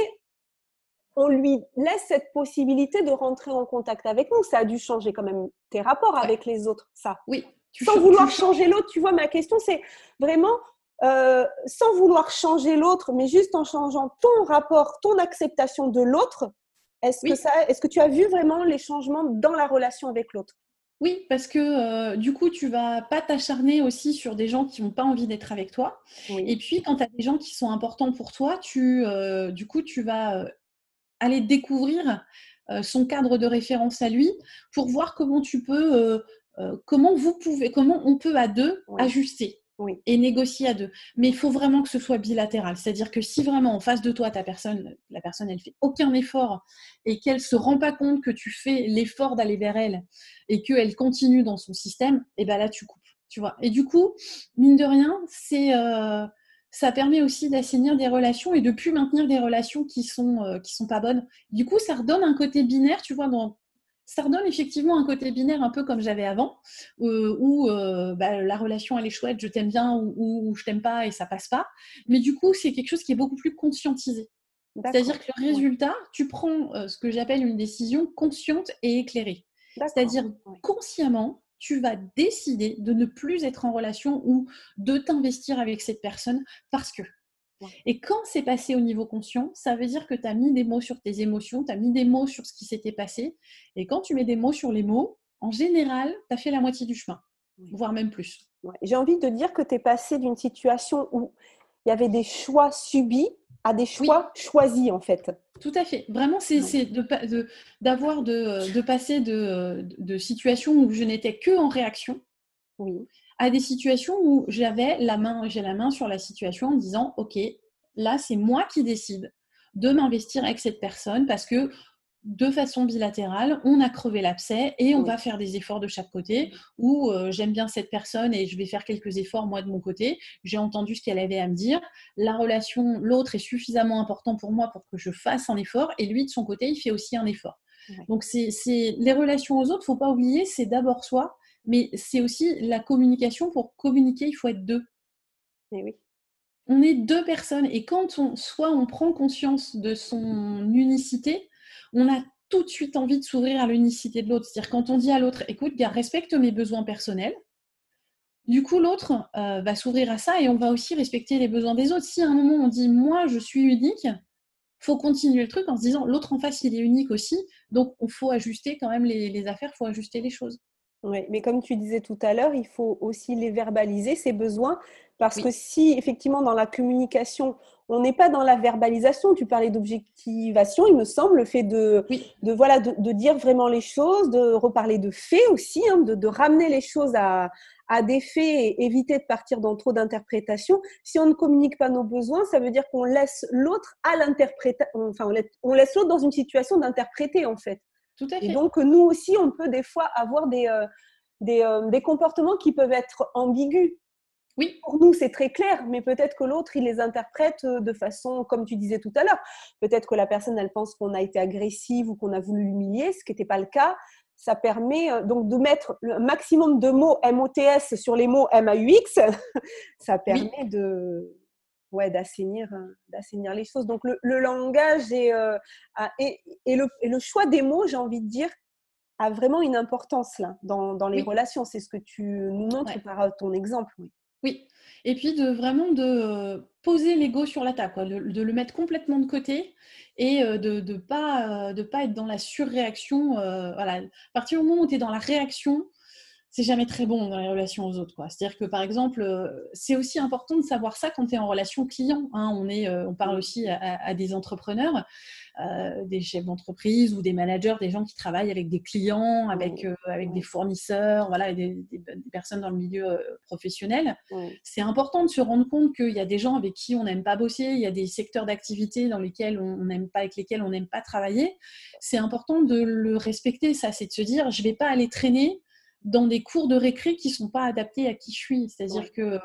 on lui laisse cette possibilité de rentrer en contact avec nous. Ça a dû changer quand même tes rapports avec les autres, ça. Oui. Sans vouloir changer l'autre, tu vois, ma question, c'est vraiment euh, sans vouloir changer l'autre, mais juste en changeant ton rapport, ton acceptation de l'autre. Est-ce que ça, est-ce que tu as vu vraiment les changements dans la relation avec l'autre? Oui, parce que euh, du coup, tu vas pas t'acharner aussi sur des gens qui n'ont pas envie d'être avec toi. Et puis, quand tu as des gens qui sont importants pour toi, tu, euh, du coup, tu vas aller découvrir son cadre de référence à lui pour voir comment tu peux, comment vous pouvez, comment on peut à deux ajuster. et négocier à deux. Mais il faut vraiment que ce soit bilatéral. C'est-à-dire que si vraiment en face de toi, ta personne, la personne, elle fait aucun effort et qu'elle se rend pas compte que tu fais l'effort d'aller vers elle et qu'elle continue dans son système, et eh ben là tu coupes. Tu vois. Et du coup, mine de rien, c'est euh, ça permet aussi d'assainir des relations et de plus maintenir des relations qui sont euh, qui sont pas bonnes. Du coup, ça redonne un côté binaire, tu vois, dans ça redonne effectivement un côté binaire un peu comme j'avais avant, euh, où euh, bah, la relation elle est chouette, je t'aime bien ou, je t'aime pas et ça passe pas. Mais du coup, c'est quelque chose qui est beaucoup plus conscientisé. C'est-à-dire que le résultat, tu prends euh, ce que j'appelle une décision consciente et éclairée. C'est-à-dire consciemment, tu vas décider de ne plus être en relation ou de t'investir avec cette personne parce que et quand c'est passé au niveau conscient, ça veut dire que tu as mis des mots sur tes émotions, tu as mis des mots sur ce qui s'était passé. Et quand tu mets des mots sur les mots, en général, tu as fait la moitié du chemin, voire même plus. J'ai envie de dire que tu es passé d'une situation où il y avait des choix subis à des choix choisis, en fait. Tout à fait. Vraiment, c'est de, d'avoir de, de, passer de, de situations où je n'étais que en réaction. Oui à des situations où j'avais la main, j'ai la main sur la situation en disant, OK, là, c'est moi qui décide de m'investir avec cette personne parce que de façon bilatérale, on a crevé l'abcès et on va faire des efforts de chaque côté. Ou euh, j'aime bien cette personne et je vais faire quelques efforts moi de mon côté. J'ai entendu ce qu'elle avait à me dire. La relation, l'autre est suffisamment important pour moi pour que je fasse un effort et lui de son côté, il fait aussi un effort. Donc c'est les relations aux autres, faut pas oublier, c'est d'abord soi mais c'est aussi la communication. Pour communiquer, il faut être deux. Et oui. On est deux personnes et quand on, soit on prend conscience de son unicité, on a tout de suite envie de s'ouvrir à l'unicité de l'autre. C'est-à-dire quand on dit à l'autre, écoute, gars, respecte mes besoins personnels, du coup, l'autre euh, va s'ouvrir à ça et on va aussi respecter les besoins des autres. Si à un moment on dit, moi, je suis unique, faut continuer le truc en se disant, l'autre en face, il est unique aussi, donc il faut ajuster quand même les, les affaires, il faut ajuster les choses. Oui, mais comme tu disais tout à l'heure, il faut aussi les verbaliser, ces besoins, parce que si effectivement dans la communication, on n'est pas dans la verbalisation, tu parlais d'objectivation, il me semble, le fait de, de voilà, de, dire vraiment les choses, de reparler de faits aussi, hein, de, ramener les choses à, à des faits et éviter de partir dans trop d'interprétations. Si on ne communique pas nos besoins, ça veut dire qu'on laisse l'autre à l'interprétation, enfin on laisse l'autre dans une situation d'interpréter en fait. Et donc, nous aussi, on peut des fois avoir des, euh, euh, des, comportements qui peuvent être ambigus. Oui. Pour nous, c'est très clair, mais peut-être que l'autre, il les interprète euh, de façon, comme tu disais tout à l'heure. Peut-être que la personne, elle pense qu'on a été agressive ou qu'on a voulu l'humilier, ce qui n'était pas le cas. Ça permet donc de mettre le maximum de mots MOTS sur les mots MAUX. ça permet de, ouais, d'assainir, euh, d'assainir les choses. Donc le, langage euh, et, et, le, et, le, choix des mots, j'ai envie de dire, a vraiment une importance là dans, dans les relations. C'est ce que tu nous montres par euh, ton exemple. Oui. oui. Et puis de vraiment de poser l'ego sur la table, quoi, de, le mettre complètement de côté et de ne de pas, de pas être dans la surréaction. voilà. À partir du moment où tu es dans la réaction, c'est jamais très bon dans les relations aux autres. C'est-à-dire que, par exemple, euh, c'est aussi important de savoir ça quand tu es en relation client. Hein. On, est, euh, on parle aussi à, des entrepreneurs, euh, des chefs d'entreprise ou des managers, des gens qui travaillent avec des clients, avec, avec des fournisseurs, voilà, des, personnes dans le milieu professionnel. C'est important de se rendre compte qu'il y a des gens avec qui on n'aime pas bosser, il y a des secteurs d'activité dans lesquels on n'aime pas, avec lesquels on n'aime pas travailler. C'est important de le respecter, ça, c'est de se dire, je ne vais pas aller traîner dans des cours de récré qui ne sont pas adaptés à qui je suis. C'est-à-dire que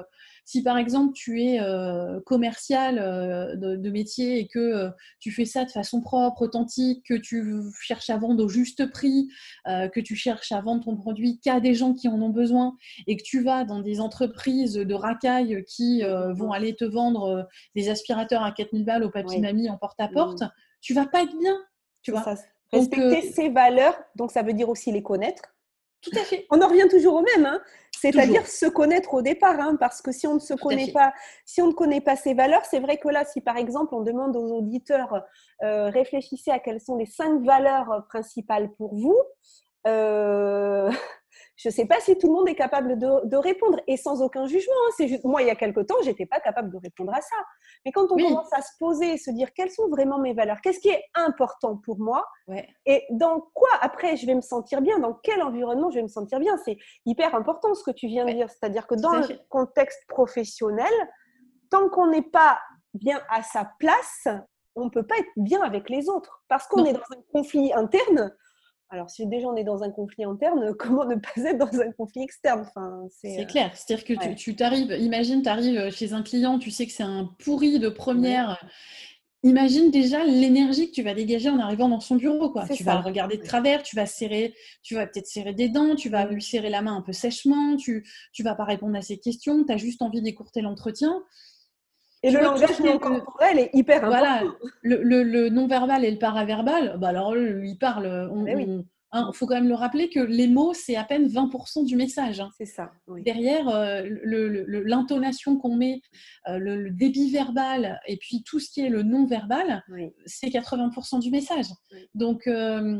si par exemple tu es euh, commercial euh, de, métier et que euh, tu fais ça de façon propre, authentique, que tu cherches à vendre au juste prix, que tu cherches à vendre ton produit qu'à des gens qui en ont besoin et que tu vas dans des entreprises de racailles qui vont aller te vendre des aspirateurs à 4000 balles au papier mamie en porte-à-porte, tu vas pas être bien. Tu vois? Respecter ses valeurs, donc ça veut dire aussi les connaître tout à fait. On en revient toujours au même, hein. c'est-à-dire se connaître au départ, hein, parce que si on ne se connaît pas, si on ne connaît pas ses valeurs, c'est vrai que là, si par exemple on demande aux auditeurs, euh, réfléchissez à quelles sont les cinq valeurs principales pour vous. Euh, je ne sais pas si tout le monde est capable de, répondre et sans aucun jugement. Hein. c'est juste, moi, il y a quelque temps, j'étais pas capable de répondre à ça. Mais quand on commence à se poser et se dire quelles sont vraiment mes valeurs, qu'est-ce qui est important pour moi et dans quoi après je vais me sentir bien, dans quel environnement je vais me sentir bien, c'est hyper important ce que tu viens de dire. C'est-à-dire que dans le contexte professionnel, tant qu'on n'est pas bien à sa place, on ne peut pas être bien avec les autres parce qu'on est dans un conflit interne. Alors, si déjà on est dans un conflit interne, comment ne pas être dans un conflit externe? Enfin, C'est euh, clair. C'est-à-dire que tu t'arrives, imagine, tu arrives chez un client, tu sais que c'est un pourri de première. Imagine déjà l'énergie que tu vas dégager en arrivant dans son bureau. Quoi. Tu vas le regarder de travers, tu vas serrer, tu vas peut-être serrer des dents, tu vas lui serrer la main un peu sèchement, tu ne vas pas répondre à ses questions, tu as juste envie d'écourter l'entretien. Et le langage non corporel est hyper important. Voilà, le, non-verbal et le paraverbal, bah alors il parle. Il hein, faut quand même le rappeler que les mots, c'est à peine 20% du message. Hein. C'est ça. Derrière, euh, l'intonation qu'on met, euh, le, débit verbal et puis tout ce qui est le non-verbal, c'est 80% du message. Donc, euh,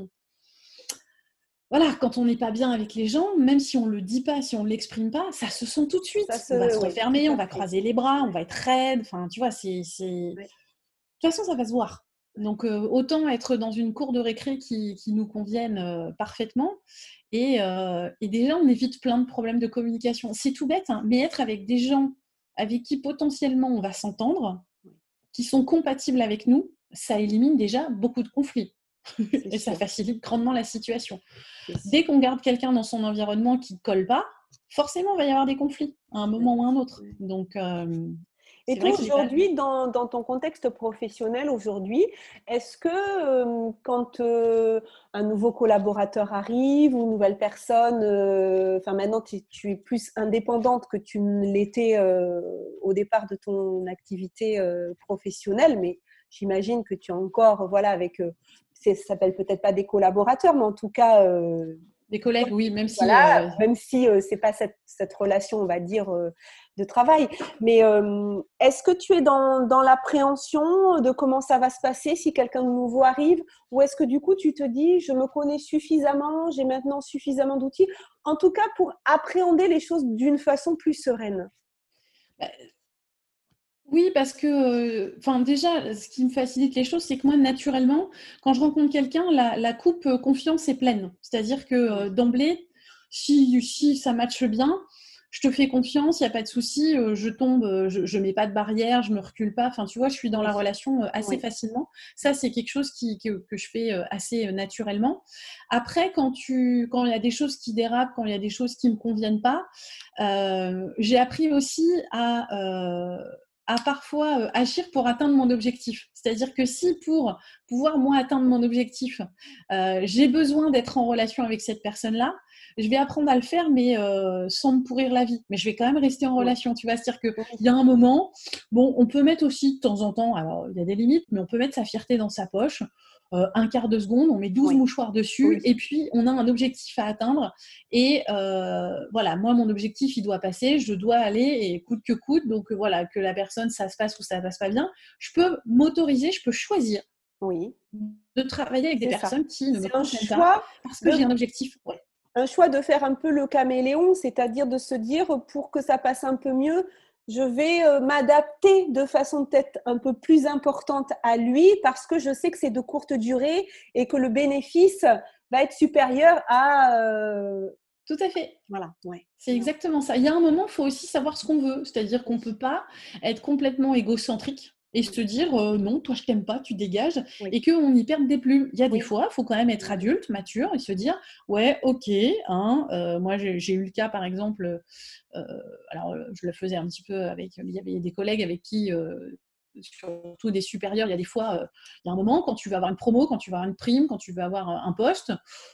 voilà, quand on n'est pas bien avec les gens, même si on ne le dit pas, si on ne l'exprime pas, ça se sent tout de suite. on va se refermer, on va croiser les bras, on va être raide. Enfin, tu vois, c'est. De toute façon, ça va se voir. Donc, euh, autant être dans une cour de récré qui, nous convienne euh, parfaitement. Euh, et, déjà, on évite plein de problèmes de communication. C'est tout bête, hein, mais être avec des gens avec qui potentiellement on va s'entendre, qui sont compatibles avec nous, ça élimine déjà beaucoup de conflits. et ça facilite grandement la situation. Dès qu'on garde quelqu'un dans son environnement qui ne colle pas, forcément, il va y avoir des conflits à un moment ou à un autre. Donc, euh, et toi, aujourd'hui, dans, ton contexte professionnel, aujourd'hui, est-ce que euh, quand euh, un nouveau collaborateur arrive ou une nouvelle personne, enfin maintenant tu, es plus indépendante que tu ne l'étais au départ de ton activité professionnelle, mais j'imagine que tu es encore voilà, avec ça s'appelle peut-être pas des collaborateurs, mais en tout cas. Euh, des collègues, oui, même si. Voilà, euh, Même si euh, c'est pas cette, cette, relation, on va dire, de travail. Mais est-ce que tu es dans, dans l'appréhension de comment ça va se passer si quelqu'un de nouveau arrive? Ou est-ce que du coup, tu te dis, je me connais suffisamment, j'ai maintenant suffisamment d'outils, en tout cas pour appréhender les choses d'une façon plus sereine bah, oui, parce que, euh, enfin, déjà, ce qui me facilite les choses, c'est que moi, naturellement, quand je rencontre quelqu'un, la, coupe euh, confiance est pleine. C'est-à-dire que euh, d'emblée, si, si ça matche bien, je te fais confiance, il n'y a pas de souci, je tombe, je ne mets pas de barrière, je ne me recule pas. Enfin, tu vois, je suis dans la relation assez facilement. Ça, c'est quelque chose qui, que, je fais assez naturellement. Après, quand il quand y a des choses qui dérapent, quand il y a des choses qui ne me conviennent pas, j'ai appris aussi à à parfois euh, agir pour atteindre mon objectif. C'est-à-dire que si pour pouvoir moi atteindre mon objectif, euh, j'ai besoin d'être en relation avec cette personne-là, je vais apprendre à le faire, mais euh, sans me pourrir la vie. Mais je vais quand même rester en relation. Tu vas se dire qu'il y a un moment, bon, on peut mettre aussi de temps en temps, alors il y a des limites, mais on peut mettre sa fierté dans sa poche. Euh, un quart de seconde, on met 12 mouchoirs dessus et puis on a un objectif à atteindre. Et euh, voilà, moi, mon objectif, il doit passer, je dois aller et coûte que coûte. Donc euh, voilà, que la personne, ça se passe ou ça ne passe pas bien, je peux m'autoriser, je peux choisir oui. de travailler avec des personnes qui ne me pas parce que j'ai un objectif. Un choix de faire un peu le caméléon, c'est-à-dire de se dire pour que ça passe un peu mieux, je vais euh, m'adapter de façon peut-être un peu plus importante à lui parce que je sais que c'est de courte durée et que le bénéfice va être supérieur à... Euh, Tout à fait. Voilà, ouais. C'est exactement ça. Il y a un moment, il faut aussi savoir ce qu'on veut. C'est-à-dire qu'on ne peut pas être complètement égocentrique et se dire euh, non, toi je t'aime pas, tu dégages, et qu'on y perde des plumes. Il y a des fois, il faut quand même être adulte, mature, et se dire ouais, ok, hein, euh, moi j'ai eu le cas par exemple, euh, alors je le faisais un petit peu avec, il y avait des collègues avec qui surtout des supérieurs, il y a des fois, il y a un moment, quand tu vas avoir une promo, quand tu vas avoir une prime, quand tu vas avoir un poste,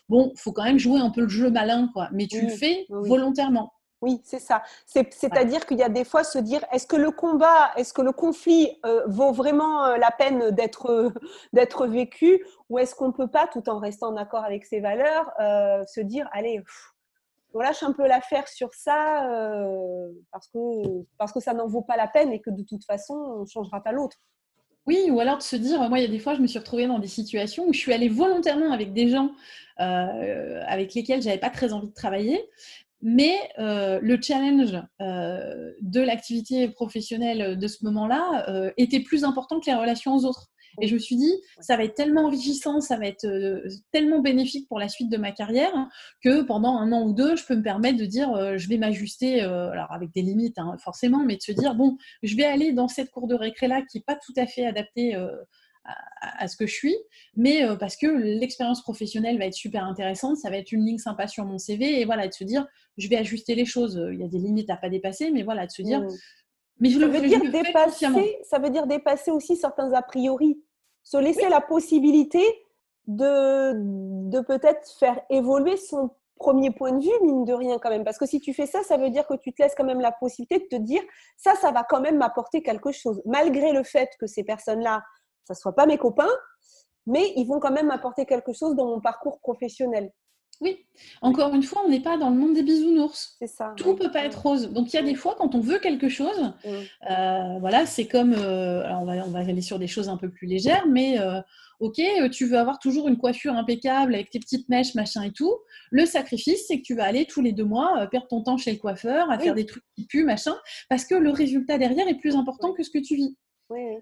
bon, faut quand même jouer un peu le jeu malin, quoi. Mais tu le fais volontairement. Oui, c'est ça. C'est-à-dire qu'il y a des fois se dire est-ce que le combat, est-ce que le conflit euh, vaut vraiment euh, la peine d'être d'être vécu ou est-ce qu'on ne peut pas, tout en restant en accord avec ses valeurs, euh, se dire allez, on lâche un peu l'affaire sur ça parce, que, parce que ça n'en vaut pas la peine et que de toute façon, on ne changera pas l'autre. Oui, ou alors de se dire, moi, il y a des fois, je me suis retrouvée dans des situations où je suis allée volontairement avec des gens avec lesquels j'avais pas très envie de travailler. Mais le challenge de l'activité professionnelle de ce moment-là était plus important que les relations aux autres. Et je me suis dit, ça va être tellement enrichissant, ça va être euh, tellement bénéfique pour la suite de ma carrière que pendant un an ou deux, je peux me permettre de dire, euh, je vais m'ajuster, euh, alors avec des limites hein, forcément, mais de se dire, bon, je vais aller dans cette cour de récré-là qui n'est pas tout à fait adaptée à, ce que je suis, mais parce que l'expérience professionnelle va être super intéressante, ça va être une ligne sympa sur mon CV, et voilà, de se dire, je vais ajuster les choses, il y a des limites à pas dépasser, mais voilà, de se dire... Mmh. Mais je ça, veut dire dépasser, ça veut dire dépasser aussi certains a priori se laisser la possibilité de, de peut-être faire évoluer son premier point de vue, mine de rien quand même. Parce que si tu fais ça, ça veut dire que tu te laisses quand même la possibilité de te dire, ça, ça va quand même m'apporter quelque chose. Malgré le fait que ces personnes-là, ça ne soit pas mes copains, mais ils vont quand même m'apporter quelque chose dans mon parcours professionnel. Oui, encore une fois, on n'est pas dans le monde des bisounours. C'est ça. Tout ne peut pas être rose. Donc il y a des fois, quand on veut quelque chose, euh, voilà, c'est comme, euh, alors on va, on va aller sur des choses un peu plus légères, mais euh, ok, tu veux avoir toujours une coiffure impeccable avec tes petites mèches, machin et tout. Le sacrifice, c'est que tu vas aller tous les deux mois perdre ton temps chez le coiffeur, à faire des trucs qui puent, machin, parce que le résultat derrière est plus important que ce que tu vis. Oui.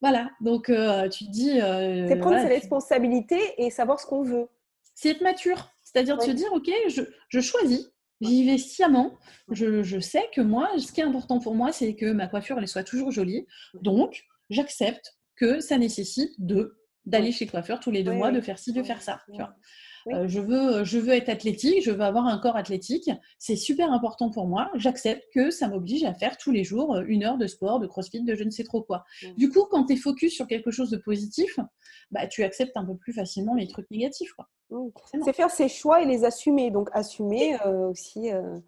Voilà, donc tu te dis. c'est prendre ses responsabilités et savoir ce qu'on veut. C'est être mature. C'est-à-dire de se dire, OK, je, choisis, j'y vais sciemment. Je, sais que moi, ce qui est important pour moi, c'est que ma coiffure, elle soit toujours jolie. Donc, j'accepte que ça nécessite de d'aller chez le coiffeur tous les deux mois, de faire ci, de faire ça. Euh, je, veux, je veux être athlétique, je veux avoir un corps athlétique. C'est super important pour moi. J'accepte que ça m'oblige à faire tous les jours euh, une heure de sport, de crossfit, de je ne sais trop quoi. Du coup, quand tu es focus sur quelque chose de positif, bah, tu acceptes un peu plus facilement les trucs négatifs. Quoi. C'est faire ses choix et les assumer. Donc, assumer euh, aussi euh,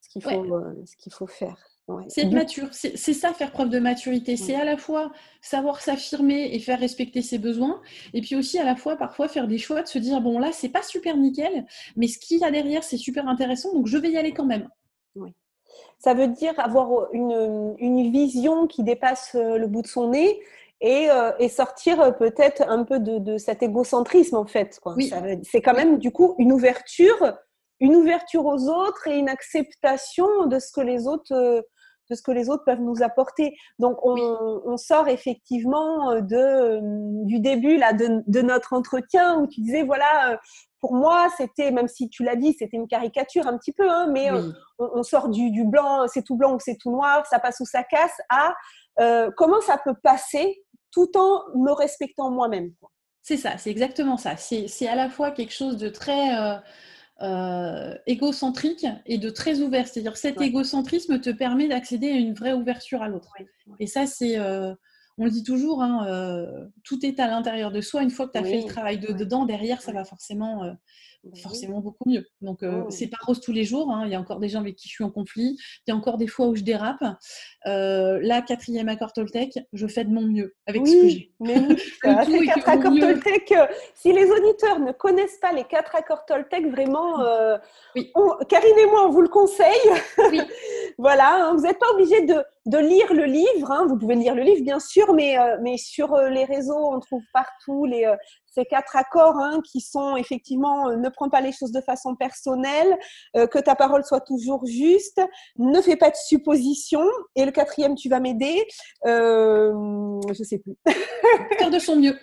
ce qu'il faut, ce qu'il faut faire. C'est être mature. C'est ça, faire preuve de maturité. C'est à la fois savoir s'affirmer et faire respecter ses besoins. Et puis aussi, à la fois, parfois, faire des choix de se dire bon, là, c'est pas super nickel, mais ce qu'il y a derrière, c'est super intéressant. Donc, je vais y aller quand même. Ça veut dire avoir une, une vision qui dépasse le bout de son nez euh, et, sortir euh, peut-être un peu de, cet égocentrisme en fait. C'est quand même du coup une ouverture, une ouverture aux autres et une acceptation de ce que les autres, euh, de ce que les autres peuvent nous apporter. Donc on, sort effectivement de, du début là de, notre entretien où tu disais voilà. pour moi, c'était, même si tu l'as dit, c'était une caricature un petit peu, hein, mais on, sort du, du blanc, c'est tout blanc ou c'est tout noir, ça passe ou ça casse, à comment ça peut passer tout en me respectant moi-même. C'est ça, c'est exactement ça. C'est à la fois quelque chose de très euh, euh, égocentrique et de très ouvert. C'est-à-dire cet égocentrisme te permet d'accéder à une vraie ouverture à l'autre. Et ça, c'est, euh, on le dit toujours, hein, tout est à l'intérieur de soi. Une fois que tu as fait le travail de dedans, derrière, ça va forcément forcément beaucoup mieux. Donc, euh, oh. c'est pas rose tous les jours. Hein. Il y a encore des gens avec qui je suis en conflit. Il y a encore des fois où je dérape. Euh, là, quatrième accord Toltec, je fais de mon mieux avec ce que j'ai. Mais oui, quatre accords Toltec. Euh, si les auditeurs ne connaissent pas les quatre accords Toltec, vraiment, euh, Karine et moi, on vous le conseille. Oui. voilà, hein. vous n'êtes pas obligé de, de, lire le livre. Hein. Vous pouvez lire le livre, bien sûr, mais, mais sur les réseaux, on trouve partout les, ces quatre accords hein, qui sont effectivement euh, ne prends pas les choses de façon personnelle, euh, que ta parole soit toujours juste, ne fais pas de suppositions. Et le quatrième, tu vas m'aider. Euh, je sais plus. Faire de son mieux.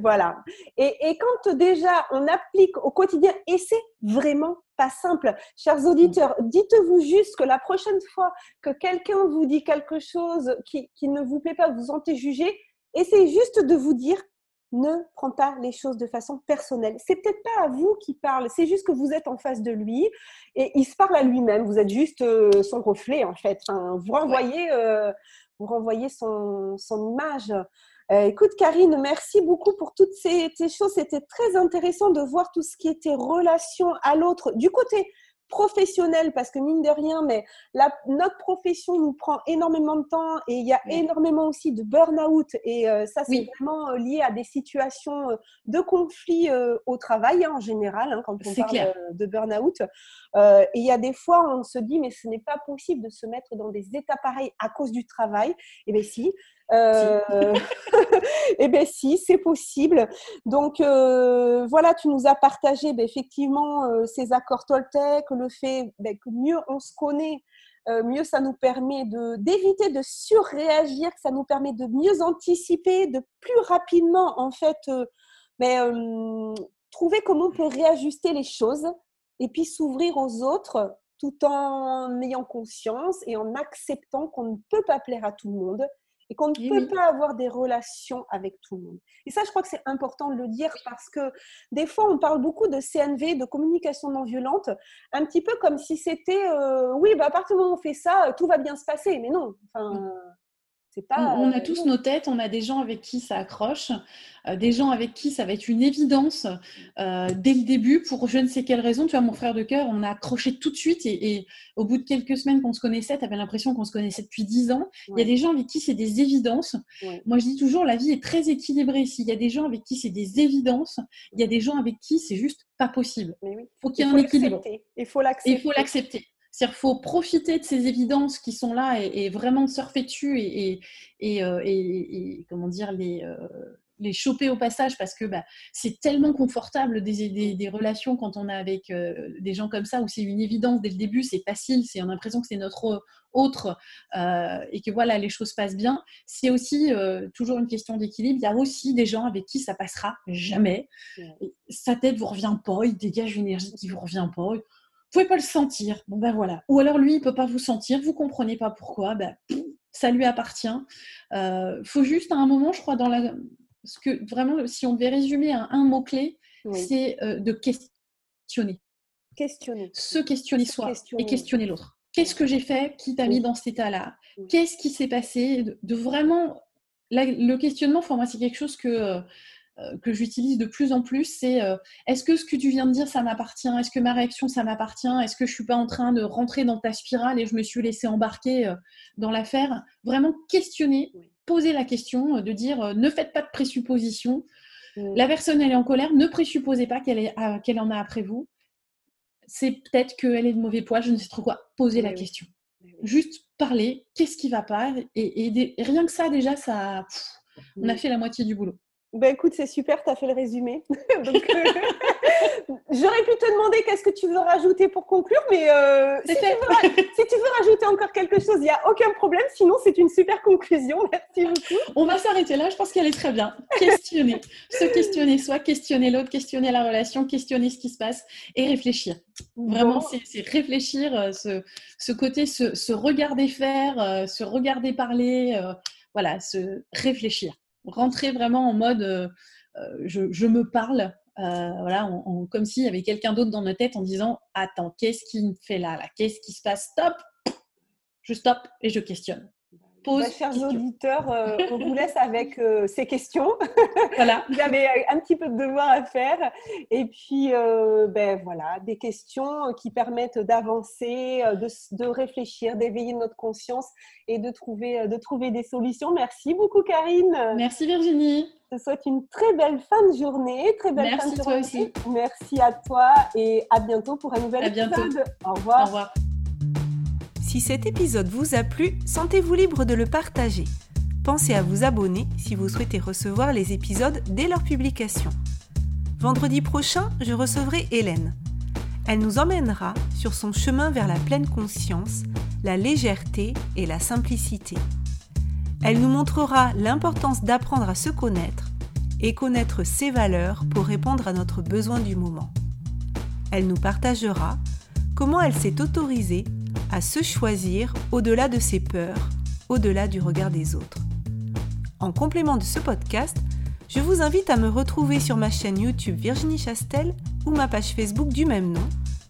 Voilà. Et, et, quand déjà on applique au quotidien, et c'est vraiment pas simple, chers auditeurs, dites-vous juste que la prochaine fois que quelqu'un vous dit quelque chose qui, qui ne vous plaît pas, vous sentez jugé, essayez juste de vous dire ne prends pas les choses de façon personnelle. C'est peut-être pas à vous qui parle, c'est juste que vous êtes en face de lui et il se parle à lui-même. Vous êtes juste euh, son reflet en fait. vous renvoyez, euh, vous renvoyez son, image. Euh, écoute Karine, merci beaucoup pour toutes ces choses. C'était très intéressant de voir tout ce qui était relation à l'autre du côté professionnel parce que mine de rien, mais la, notre profession nous prend énormément de temps et il y a énormément aussi de burn-out et euh, ça c'est vraiment euh, lié à des situations euh, de conflit au travail hein, en général hein, quand on parle de burn-out. et il y a des fois on se dit mais ce n'est pas possible de se mettre dans des états pareils à cause du travail. Et bien si, Euh... eh bien, si, c'est possible. Donc, euh, voilà, tu nous as partagé ben, effectivement euh, ces accords Toltec, le fait ben, que mieux on se connaît, mieux ça nous permet d'éviter de, surréagir, que ça nous permet de mieux anticiper, de plus rapidement, en fait, ben, trouver comment on peut réajuster les choses et puis s'ouvrir aux autres tout en ayant conscience et en acceptant qu'on ne peut pas plaire à tout le monde et qu'on ne peut pas avoir des relations avec tout le monde. Et ça, je crois que c'est important de le dire parce que des fois, on parle beaucoup de CNV, de communication non violente, un petit peu comme si c'était, euh, oui, bah, à partir du moment où on fait ça, tout va bien se passer. Mais non, enfin, on, a euh, tous nos têtes, on a des gens avec qui ça accroche, euh, des gens avec qui ça va être une évidence euh, dès le début pour je ne sais quelle raison. Tu vois, mon frère de cœur, on a accroché tout de suite et, au bout de quelques semaines qu'on se connaissait, tu avais l'impression qu'on se connaissait depuis dix ans. Il y a des gens avec qui c'est des évidences. Moi, je dis toujours, la vie est très équilibrée. S'il y a des gens avec qui c'est des évidences, il y a des gens avec qui c'est juste pas possible. Il faut qu'il y ait un équilibre. Il faut l'accepter. C'est-à-dire faut profiter de ces évidences qui sont là et, vraiment surfer dessus et, et, euh, comment dire les, euh, les choper au passage parce que bah, c'est tellement confortable des, des, relations quand on est avec euh, des gens comme ça où c'est une évidence dès le début, c'est facile, c'est on a l'impression que c'est notre autre et que voilà les choses passent bien. C'est aussi toujours une question d'équilibre. Il y a aussi des gens avec qui ça passera jamais. Sa tête vous revient pas, il dégage une énergie qui vous revient pas pouvez pas le sentir. Bon ben voilà. Ou alors lui, il peut pas vous sentir, vous comprenez pas pourquoi. Ben, ça lui appartient. Euh, faut juste à un moment, je crois, dans la, ce que vraiment, si on devait résumer un, un mot clé, c'est euh, de questionner. Questionner. Se questionner soi et questionner l'autre. Qu'est-ce que j'ai fait qui t'a mis dans cet état-là? Qu'est-ce qui s'est passé? De, vraiment le questionnement, pour moi, c'est quelque chose que euh, que j'utilise de plus en plus, c'est euh, est-ce que ce que tu viens de dire, ça m'appartient? Est-ce que ma réaction, ça m'appartient? Est-ce que je suis pas en train de rentrer dans ta spirale et je me suis laissé embarquer euh, dans l'affaire? Vraiment questionner, poser la question, de dire ne faites pas de présuppositions. La personne, elle est en colère, ne présupposez pas qu'elle en a après vous. C'est peut-être qu'elle est de mauvais poil, je ne sais trop quoi. Posez la question. Juste parler, qu'est-ce qui va pas? Et, rien que ça, déjà, ça, on a fait la moitié du boulot. Ben écoute, c'est super, tu as fait le résumé. Euh, j'aurais pu te demander qu'est-ce que tu veux rajouter pour conclure, mais euh, si, tu veux, rajouter encore quelque chose, il n'y a aucun problème. Sinon, c'est une super conclusion. Merci beaucoup. On va s'arrêter là, je pense qu'elle est très bien. Questionner. Se questionner soi, questionner l'autre, questionner la relation, questionner ce qui se passe et réfléchir. Vraiment, c'est réfléchir, euh, ce, côté, se, regarder faire, se regarder parler, voilà, se réfléchir rentrer vraiment en mode euh, euh, je, me parle, euh, comme s'il y avait quelqu'un d'autre dans notre tête en disant Attends, qu'est-ce qui me fait là, là? Qu'est-ce qui se passe? Stop! Je stoppe et je questionne. Bah, chers auditeurs, euh, on vous laisse avec euh, ces questions. Voilà. vous avez un petit peu de devoir à faire. Et puis, euh, ben, voilà, des questions qui permettent d'avancer, de, de, réfléchir, d'éveiller notre conscience et de trouver, de trouver des solutions. Merci beaucoup, Karine. Merci, Virginie. Je te souhaite une très belle fin de journée. Très belle Merci fin de toi aussi. Merci à toi et à bientôt pour un nouvel à épisode. Au revoir. Au revoir. Si cet épisode vous a plu, sentez-vous libre de le partager. Pensez à vous abonner si vous souhaitez recevoir les épisodes dès leur publication. Vendredi prochain, je recevrai Hélène. Elle nous emmènera sur son chemin vers la pleine conscience, la légèreté et la simplicité. Elle nous montrera l'importance d'apprendre à se connaître et connaître ses valeurs pour répondre à notre besoin du moment. Elle nous partagera comment elle s'est autorisée à se choisir au-delà de ses peurs, au-delà du regard des autres. En complément de ce podcast, je vous invite à me retrouver sur ma chaîne YouTube Virginie Chastel ou ma page Facebook du même nom,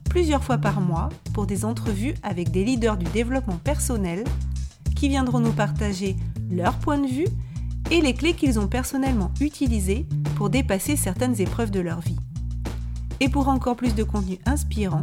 plusieurs fois par mois, pour des entrevues avec des leaders du développement personnel qui viendront nous partager leur point de vue et les clés qu'ils ont personnellement utilisées pour dépasser certaines épreuves de leur vie. Et pour encore plus de contenu inspirant,